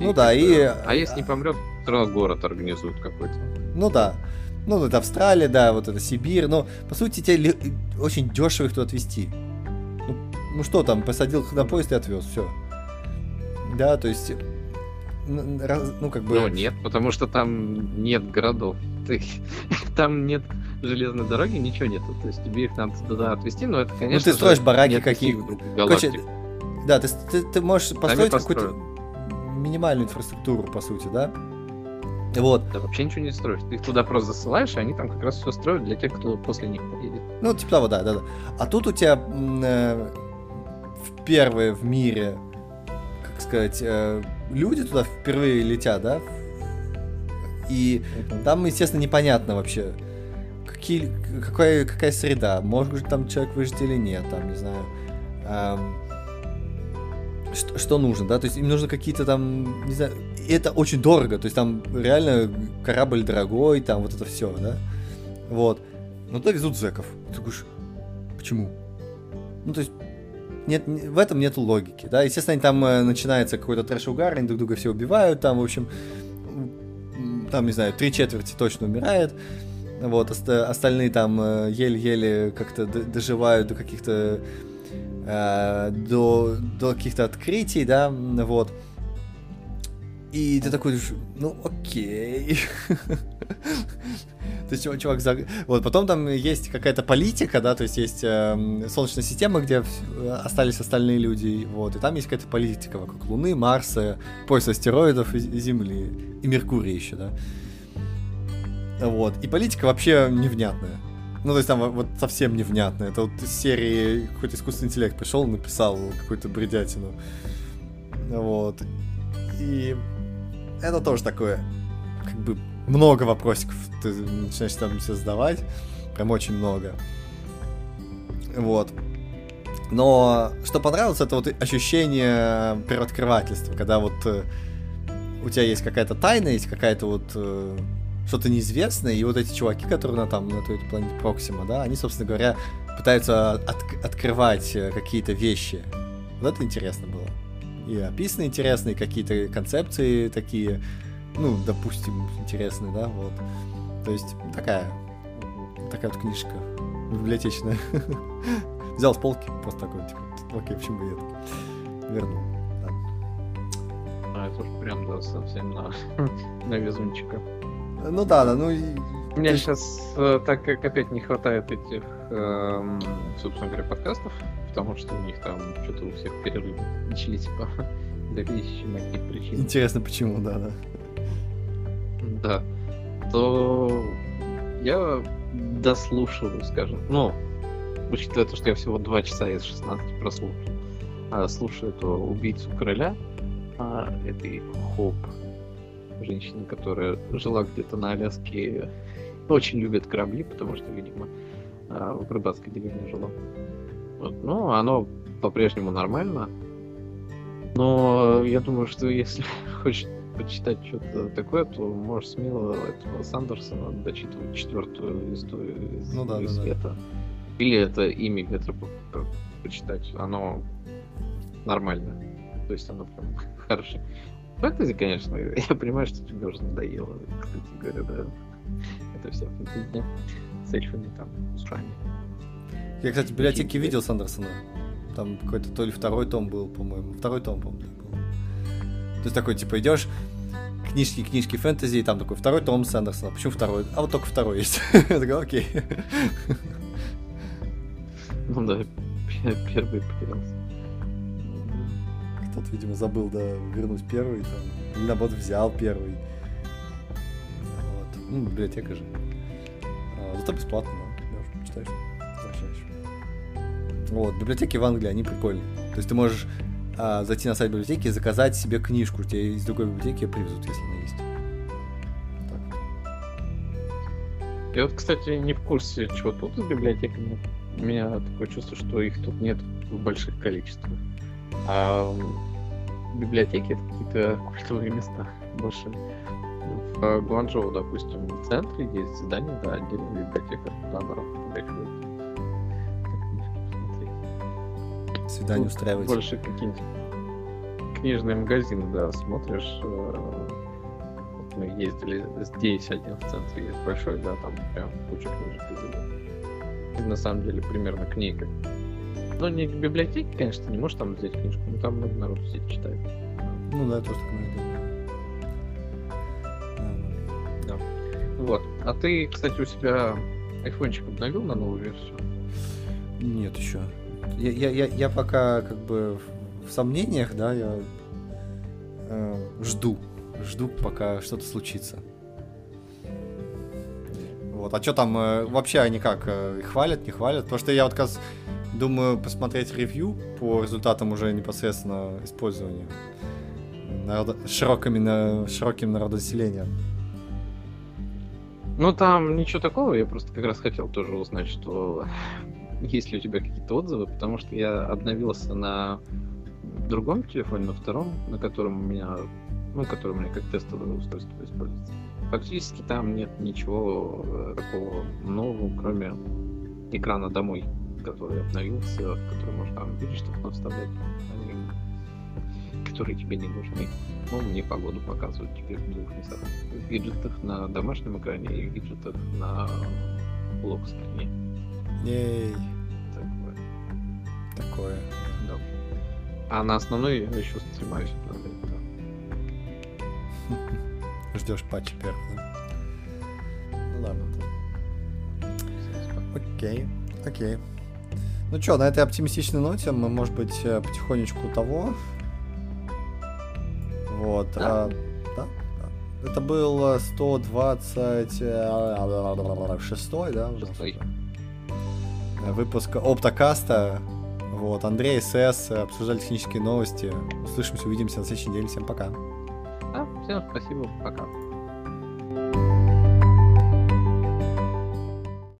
Ну и да, и... А если не помрет, то город организуют какой-то. Ну да. Ну, это Австралия, да, вот это Сибирь. Но, по сути, тебе очень дешево их туда отвезти. Ну, ну что там, посадил на поезд и отвез, все. Да, то есть ну, как бы... Ну, нет, потому что там нет городов. Ты... Там нет железной дороги, ничего нету. То есть тебе их надо туда отвезти, но это, конечно Ну, ты строишь бараки какие Короче, да, ты, ты, ты можешь построить какую-то минимальную инфраструктуру, по сути, да? Вот. Да вообще ничего не строишь. Ты их туда просто засылаешь, и они там как раз все строят для тех, кто после них поедет. Ну, типа того, да, да, да. А тут у тебя э, впервые в мире, как сказать, э, люди туда впервые летят, да? И там, естественно, непонятно вообще, какие, какая, какая среда, может там человек выжить или нет, там, не знаю. Эм, что, что нужно, да, то есть им нужно какие-то там, не знаю, это очень дорого, то есть там реально корабль дорогой, там вот это все, да, вот. Но туда везут зеков. Ты говоришь, почему? Ну, то есть нет, в этом нет логики, да. Естественно, там э, начинается какой-то трэш-угар, они друг друга все убивают, там, в общем, там, не знаю, три четверти точно умирает, вот, оста- остальные там э, еле-еле как-то доживают до каких-то э, до, до каких-то открытий, да, вот. И ты такой, ну окей. То есть чувак, вот потом там есть какая-то политика, да, то есть есть э, Солнечная система, где остались остальные люди, вот, и там есть какая-то политика вокруг Луны, Марса, пояса астероидов и, Земли, и Меркурия еще, да. Вот, и политика вообще невнятная. Ну, то есть там вот совсем невнятно. Это вот из серии какой-то искусственный интеллект пришел, написал какую-то бредятину. Вот. И это тоже такое, как бы, много вопросиков ты начинаешь там все задавать. Прям очень много. Вот. Но что понравилось, это вот ощущение первооткрывательства, когда вот э, у тебя есть какая-то тайна, есть какая-то вот э, что-то неизвестное, и вот эти чуваки, которые на там, на той планете Проксима, да, они, собственно говоря, пытаются от открывать э, какие-то вещи. Вот это интересно было. И описаны интересные какие-то концепции такие, ну, допустим, интересные, да, вот. То есть такая, такая вот книжка библиотечная. Взял с полки, просто такой, типа, окей, почему бы это? Вернул. Да. А, это уж прям, да, совсем на, на везунчика. Ну да, да, ну... У меня сейчас, э, так как опять не хватает этих, э, собственно говоря, подкастов, потому что у них там что-то у всех перерывы начались по зависящим от них причин. Интересно, почему, да, да. Да. То я дослушиваю, скажем, ну, учитывая то, что я всего 2 часа из 16 прослушал, а слушаю эту убийцу короля, а, этой Хоп женщина, которая жила где-то на Аляске, очень любит корабли, потому что, видимо, а, в рыбацкой деревне жила. Вот. Ну, оно по-прежнему нормально. Но я думаю, что если хочешь почитать что-то такое, то можешь смело этого Сандерсона дочитывать четвертую историю из, ну, да, из да, света. Да. Или это имя ветра почитать. Оно нормально. То есть оно прям хорошее. Фэнтези, конечно, я понимаю, что тебе уже надоело, кстати говоря, да. Это вся фэнтези с эльфами там, с ушами. Я, кстати, в библиотеке видел Сандерсона. Там какой-то то ли второй том был, по-моему. Второй том, по-моему, был. То есть такой, типа, идешь, книжки, книжки фэнтези, и там такой второй том Сандерсона. Почему второй? А вот только второй есть. Я такой, окей. Ну да, первый потерялся. Кто-то, видимо, забыл, да, вернуть первый, там, или наоборот взял первый. Вот. Ну, библиотека же. А, зато бесплатно, да. Читаешь. Вот, библиотеки в Англии, они прикольные. То есть ты можешь а, зайти на сайт библиотеки и заказать себе книжку. Тебе из другой библиотеки привезут, если она есть. Так. Я вот, кстати, не в курсе, чего тут с библиотеками. У меня такое чувство, что их тут нет в больших количествах. А библиотеки это какие-то культовые места больше. В Гуанчжоу, допустим, в центре есть здание, да, отдельная библиотека, туда народ приходит. Свидание устраивать. Больше какие-нибудь книжные магазины, да, смотришь. Э, вот мы ездили здесь один в центре есть большой, да, там прям куча книжек из На самом деле примерно книга. Ну, не в библиотеке, конечно, не можешь там взять книжку, но там много народу сидит читает. Ну да, тоже так Да. Вот. А ты, кстати, у себя айфончик обновил на новую версию? Нет, еще. Я, я, я, пока как бы в сомнениях, да, я э, жду. Жду, пока что-то случится. Вот. А что там э, вообще они как? Э, хвалят, не хвалят? Потому что я вот как думаю посмотреть ревью по результатам уже непосредственно использования народа, широкими, на, широким народонаселением. Ну, там ничего такого, я просто как раз хотел тоже узнать, что есть ли у тебя какие-то отзывы, потому что я обновился на другом телефоне, на втором, на котором у меня, ну, который у меня как тестовое устройство используется. Фактически там нет ничего э, такого нового, кроме экрана домой, который обновился, который можно там что вставлять, которые тебе не нужны. Ну, мне погоду показывают теперь в двух местах. В виджетах на домашнем экране и в виджетах на лог-скрине. Ей. Такое. Да. А на основной я еще стремаюсь да. Ждешь патча первого, да? Ну ладно. Окей, окей. Ну что, на этой оптимистичной ноте мы, может быть, э, потихонечку того. Вот. Да. А, да, да. Это был 126 да? Шестой. Выпуск Оптокаста. Вот, Андрей СС, обсуждали технические новости. Услышимся, увидимся на следующей неделе. Всем пока. Да, всем спасибо, пока.